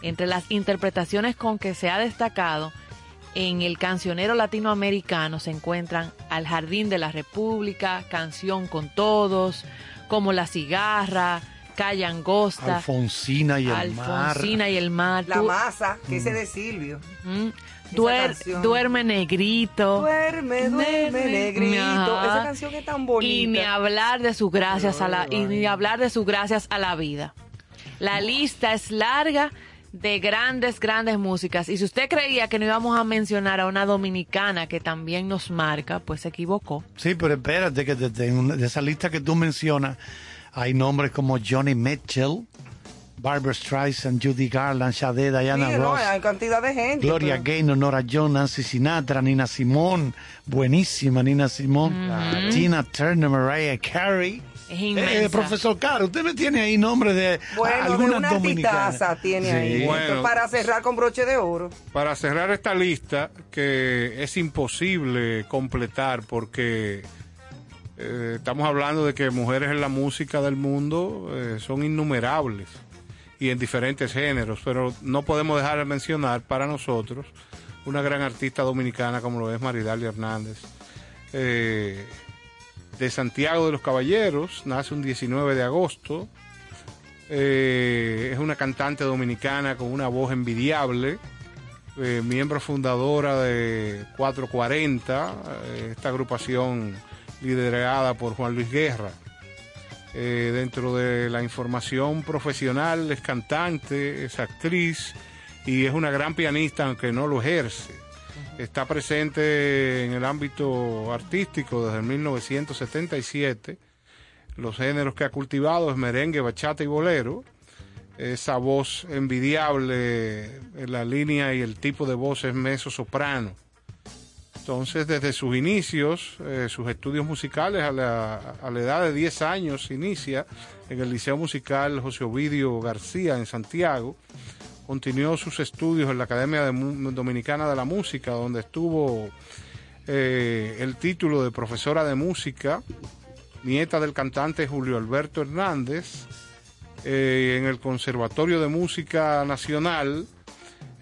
Entre las interpretaciones con que se ha destacado en el cancionero latinoamericano se encuentran Al Jardín de la República, Canción con Todos, Como la Cigarra, Calle Angosta, Alfonsina y el mar. Alfonsina y el mar. La masa, que ese de Silvio. Mm. Duer- duerme negrito. Duerme, duerme, negrito. Ajá. Esa canción es tan bonita. Y ni hablar de sus gracias a la y ni hablar de sus gracias a la vida. La lista es larga de grandes, grandes músicas. Y si usted creía que no íbamos a mencionar a una dominicana que también nos marca, pues se equivocó. Sí, pero espérate que desde un- de esa lista que tú mencionas hay nombres como Johnny Mitchell, Barbara Streisand, Judy Garland, Sade, Diana Sí, no, Ross, hay cantidad de gente. Gloria pero- Gaynor, Nora Jones, Nancy Sinatra, Nina Simone, buenísima Nina Simone, Ujú. Tina Turner, Mariah Carey. Es Eh, profesor Caro, usted me tiene ahí nombres de Bueno, de algunas una dominicanas. artistaza tiene Sí. ahí. Bueno. Para cerrar con broche de oro. Para cerrar esta lista, que es imposible completar porque eh, estamos hablando de que mujeres en la música del mundo eh, son innumerables y en diferentes géneros, pero no podemos dejar de mencionar para nosotros una gran artista dominicana como lo es Maridalia Hernández. Eh, de Santiago de los Caballeros, nace un 19 de agosto. Eh, es una cantante dominicana con una voz envidiable, eh, miembro fundadora de 440, eh, esta agrupación liderada por Juan Luis Guerra. Eh, dentro de la información profesional es cantante, es actriz y es una gran pianista aunque no lo ejerce. Está presente en el ámbito artístico desde el 1977. Los géneros que ha cultivado es merengue, bachata y bolero. Esa voz envidiable, en la línea y el tipo de voz es mezzo soprano. Entonces, desde sus inicios, eh, sus estudios musicales, a la, a la edad de 10 años, inicia en el Liceo Musical José Ovidio García en Santiago. Continuó sus estudios en la Academia de Dominicana de la Música, donde estuvo eh, el título de profesora de música, nieta del cantante Julio Alberto Hernández, eh, en el Conservatorio de Música Nacional.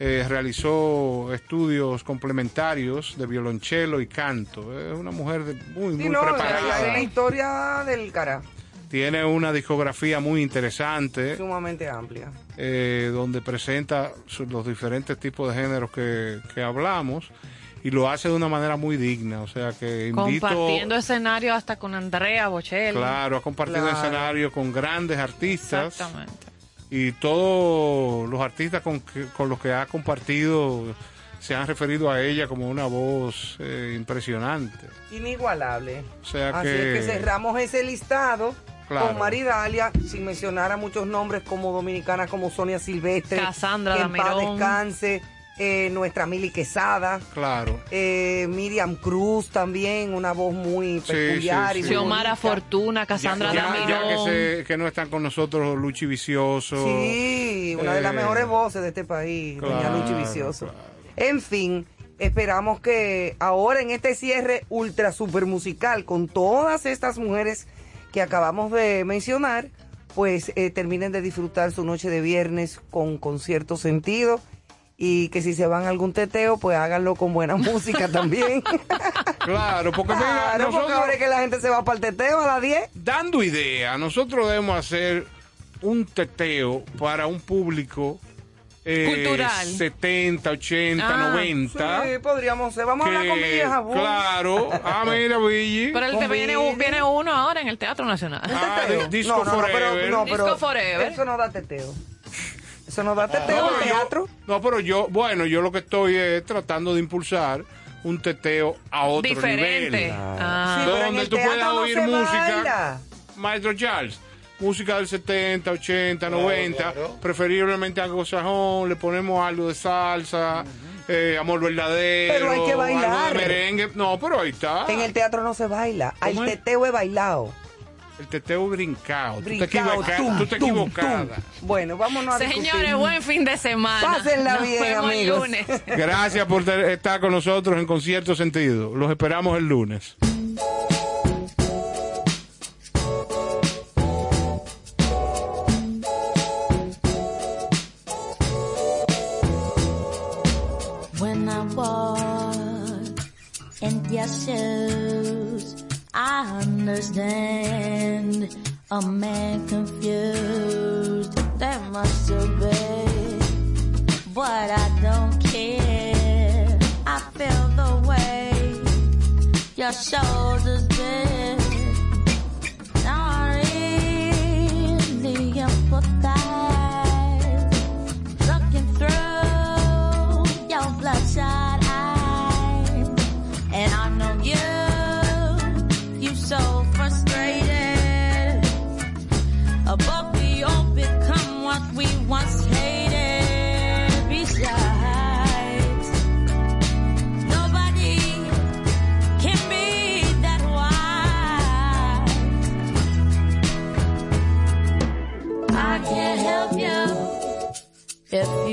eh, realizó estudios complementarios de violonchelo y canto. Es una mujer de- muy, Sí, muy no, preparada. hay una historia del cara Tiene una discografía muy interesante. sumamente amplia. eh, donde presenta su- los diferentes tipos de géneros que, que hablamos y lo hace de una manera muy digna. O sea que invito, Compartiendo escenario hasta con Andrea Bocelli. claro, ha compartido Claro. escenario con grandes artistas Exactamente. y todos los artistas con, que- con los que ha compartido se han referido a ella como una voz eh, impresionante. Inigualable. O sea Así que, es que cerramos ese listado Claro. con Maridalia, sin mencionar a muchos nombres como dominicanas como Sonia Silvestre, Cassandra que en paz descanse, eh, nuestra Mili Quesada, claro. eh, Miriam Cruz también, una voz muy Sí, peculiar sí, y sí. Xiomara bonita. Fortuna, Cassandra ya, ya que, Damirón. se- que no están con nosotros Luchi Vicioso. Sí, una de las eh, mejores voces de este país, doña Luchi Vicioso. En fin, esperamos que ahora en este cierre ultra super musical con todas estas mujeres que acabamos de mencionar, pues eh, terminen de disfrutar su noche de viernes con, con cierto sentido y que si se van a algún teteo, pues háganlo con buena música también. Claro, porque mira, Claro, porque ahora es que la gente se va para el teteo a las 10. dando idea, nosotros debemos hacer un teteo para un público eh, Cultural. 70, 80, Ah, 90. Sí, podríamos ser. Vamos a hablar con que- Jabón. Claro, ah, mira, Billy. Pero el te viene, viene uno ahora en el Teatro Nacional. Ah, di- Disco no, no, no, pero, Forever. no, pero Disco Forever. Eso no da teteo. Eso no da teteo No, en pero yo- teatro. no, pero yo, bueno, yo lo que estoy es tratando de impulsar un teteo a otro Diferente. nivel. Ah. Sí, pero donde el tú puedas teatro no oír música. baila. Maestro Charles, música del 70, 80, 90, preferiblemente algo sajón, le ponemos algo de salsa, eh, amor verdadero, Pero hay que algo bailar. de merengue. No, pero ahí está. En el teatro no se baila. El ¿Cómo es? teteo es bailado. El teteo brincado. Tú te Brincado, tum, tú te tum, equivocada. tum. Bueno, vámonos a Señores, discutir. buen fin de semana. Pásenla Nos bien, amigos. lunes. Gracias por estar con nosotros en Concierto Sentido. Los esperamos el lunes. Your shoes, I understand a man confused. That must have been, but I don't care. I feel the way your shoulders bend. Not really empathize. If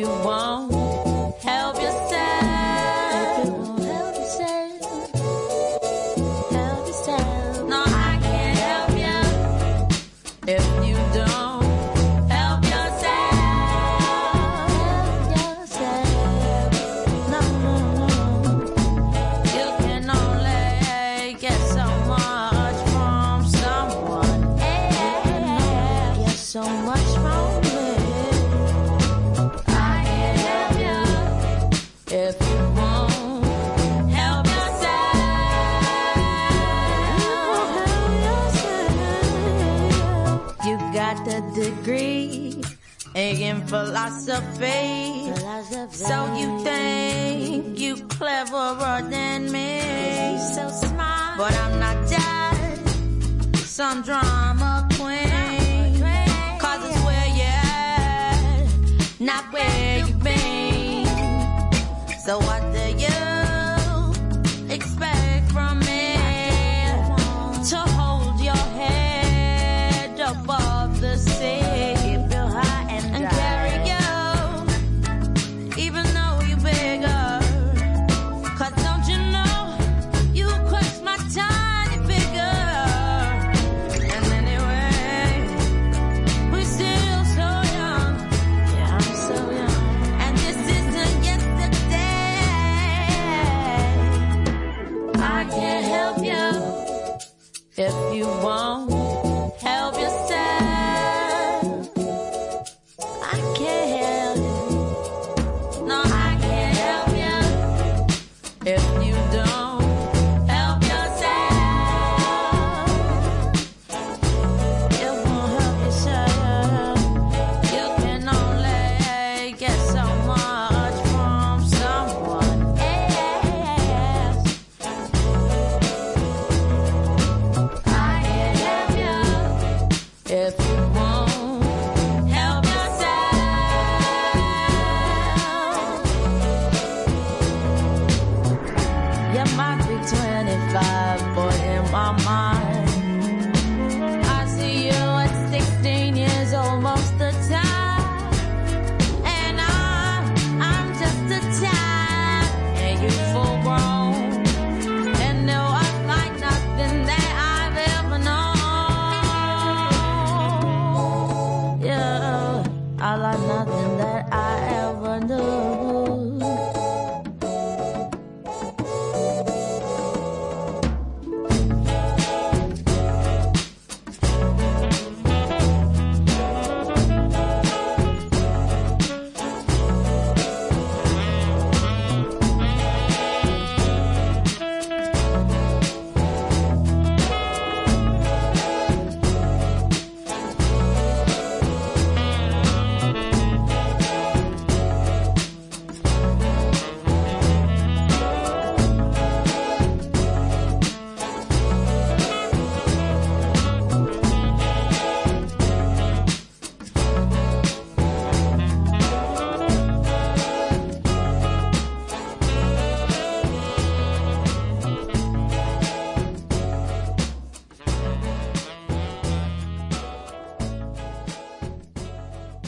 philosophy. So you think you cleverer than me. So smart. But I'm not just some drama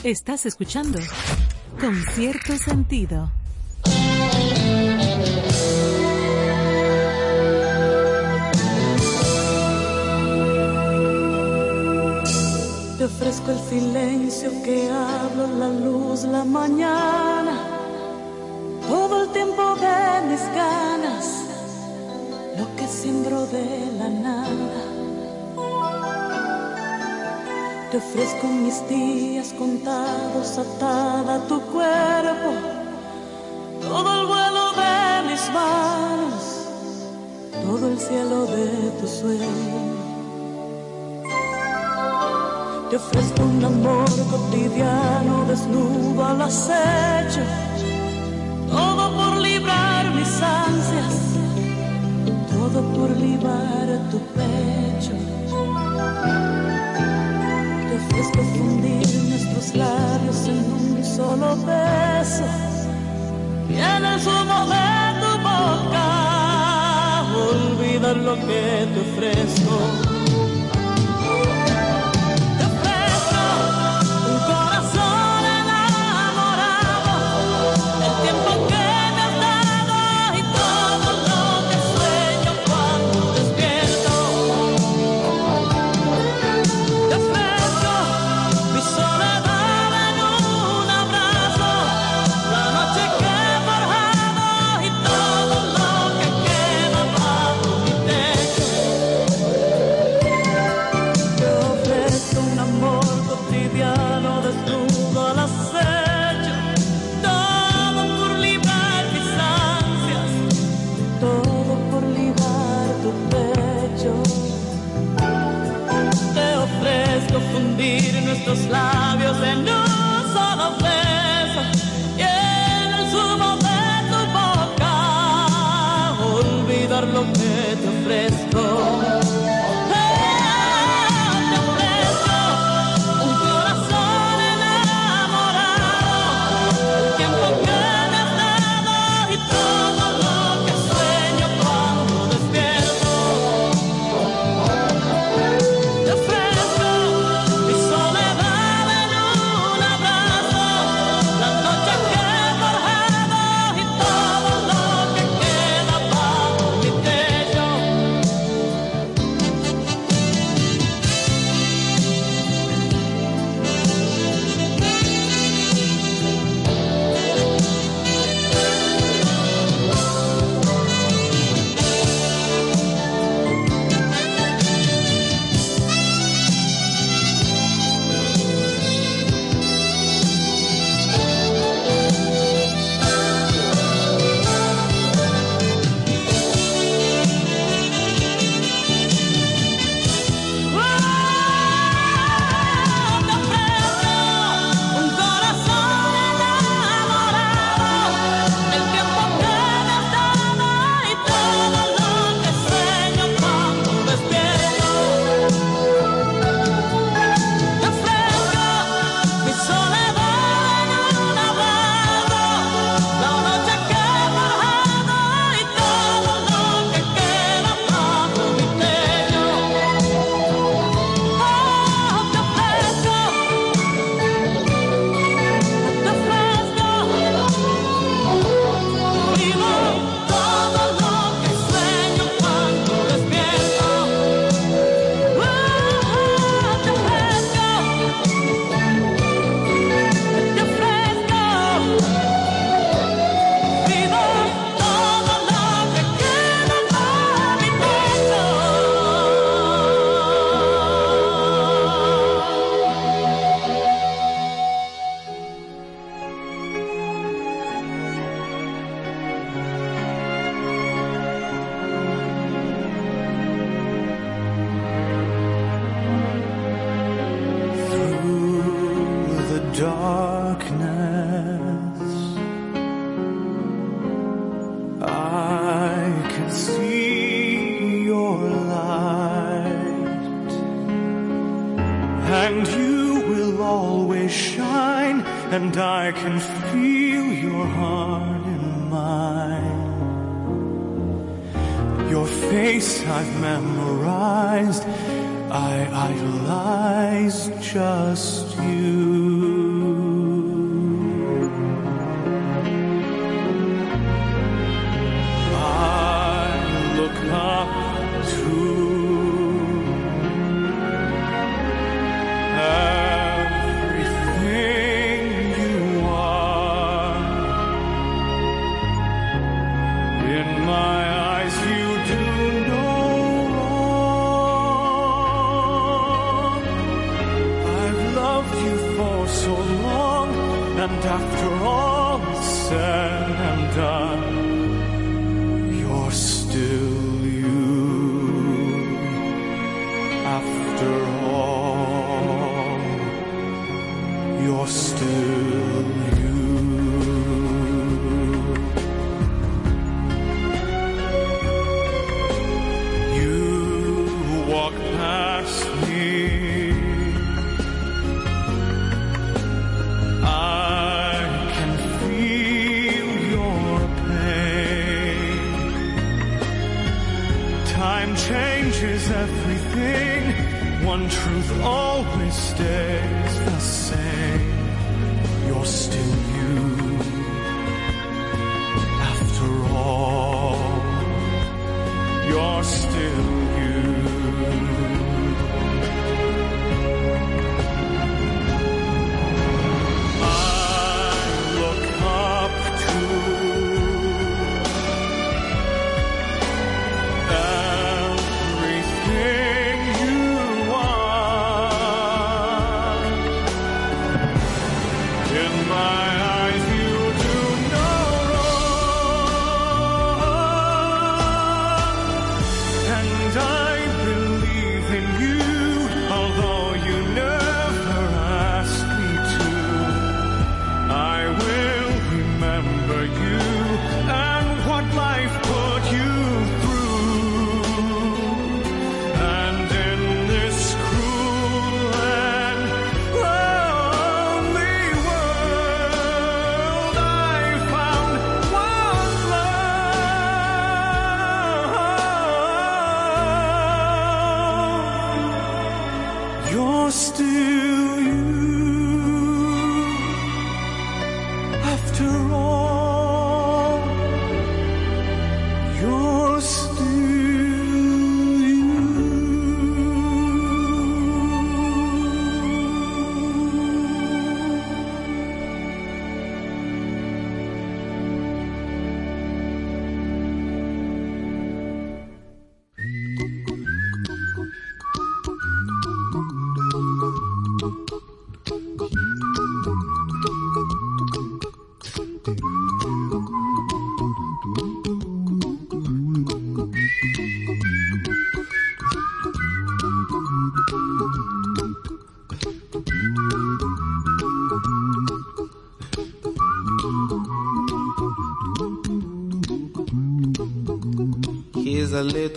Estás escuchando con cierto sentido. Te ofrezco el silencio que hablo, la luz, la mañana, todo el tiempo de mis ganas, lo que siembro de la nada. Te ofrezco mis días contados atada tu cuerpo, todo el vuelo de mis manos, todo el cielo de tu sueño. Te ofrezco un amor cotidiano desnudo al acecho, todo por librar mis ansias, todo por librar tu pena. es confundir nuestros labios en un solo beso. Tiene el zumo de tu boca, olvida lo que te ofrezco. labios de no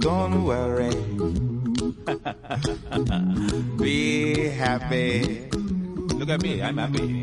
Don't worry. Be happy. Look at me, I'm happy.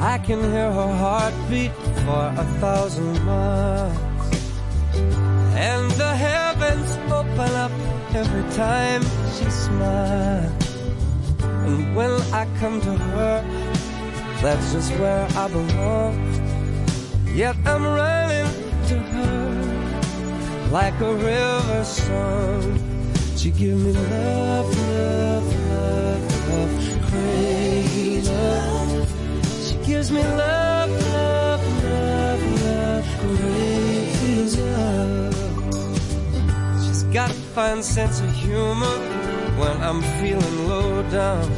I can hear her heartbeat for a thousand miles. And the heavens open up every time she smiles. And when I come to her, that's just where I belong. Yet I'm running to her like a river song. She give me love, love, love, love, crazy love. Gives me love, love, love, love, crazy love. She's got a fine sense of humor when I'm feeling low down.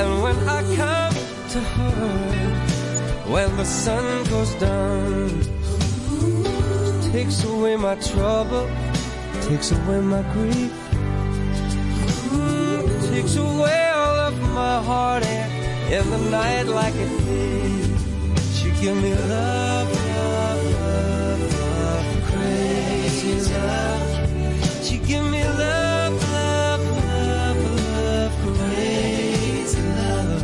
And when I come to her, when the sun goes down, she takes away my trouble, takes away my grief, takes away all of my heartache in the night like a thief. She give me love, love, love, love, crazy love. She give me love, love, love, love, crazy love.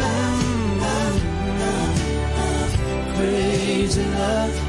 Mm, mm, mm, mm Crazy love.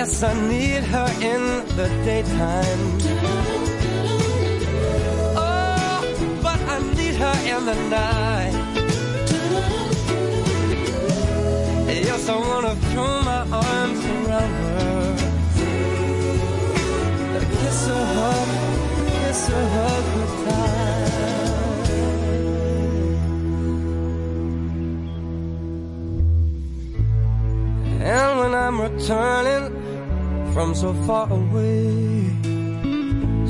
Yes, I need her in the daytime. Oh, but I need her in the night. Yes, I wanna throw my arms around her. Kiss her, hug, kiss her, hug her tight. And when I'm from so far away,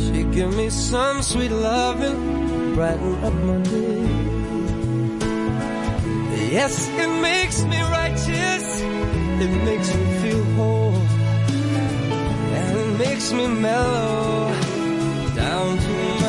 she give me some sweet loving, brighten up my day. Yes, it makes me righteous, it makes me feel whole, and it makes me mellow. Down to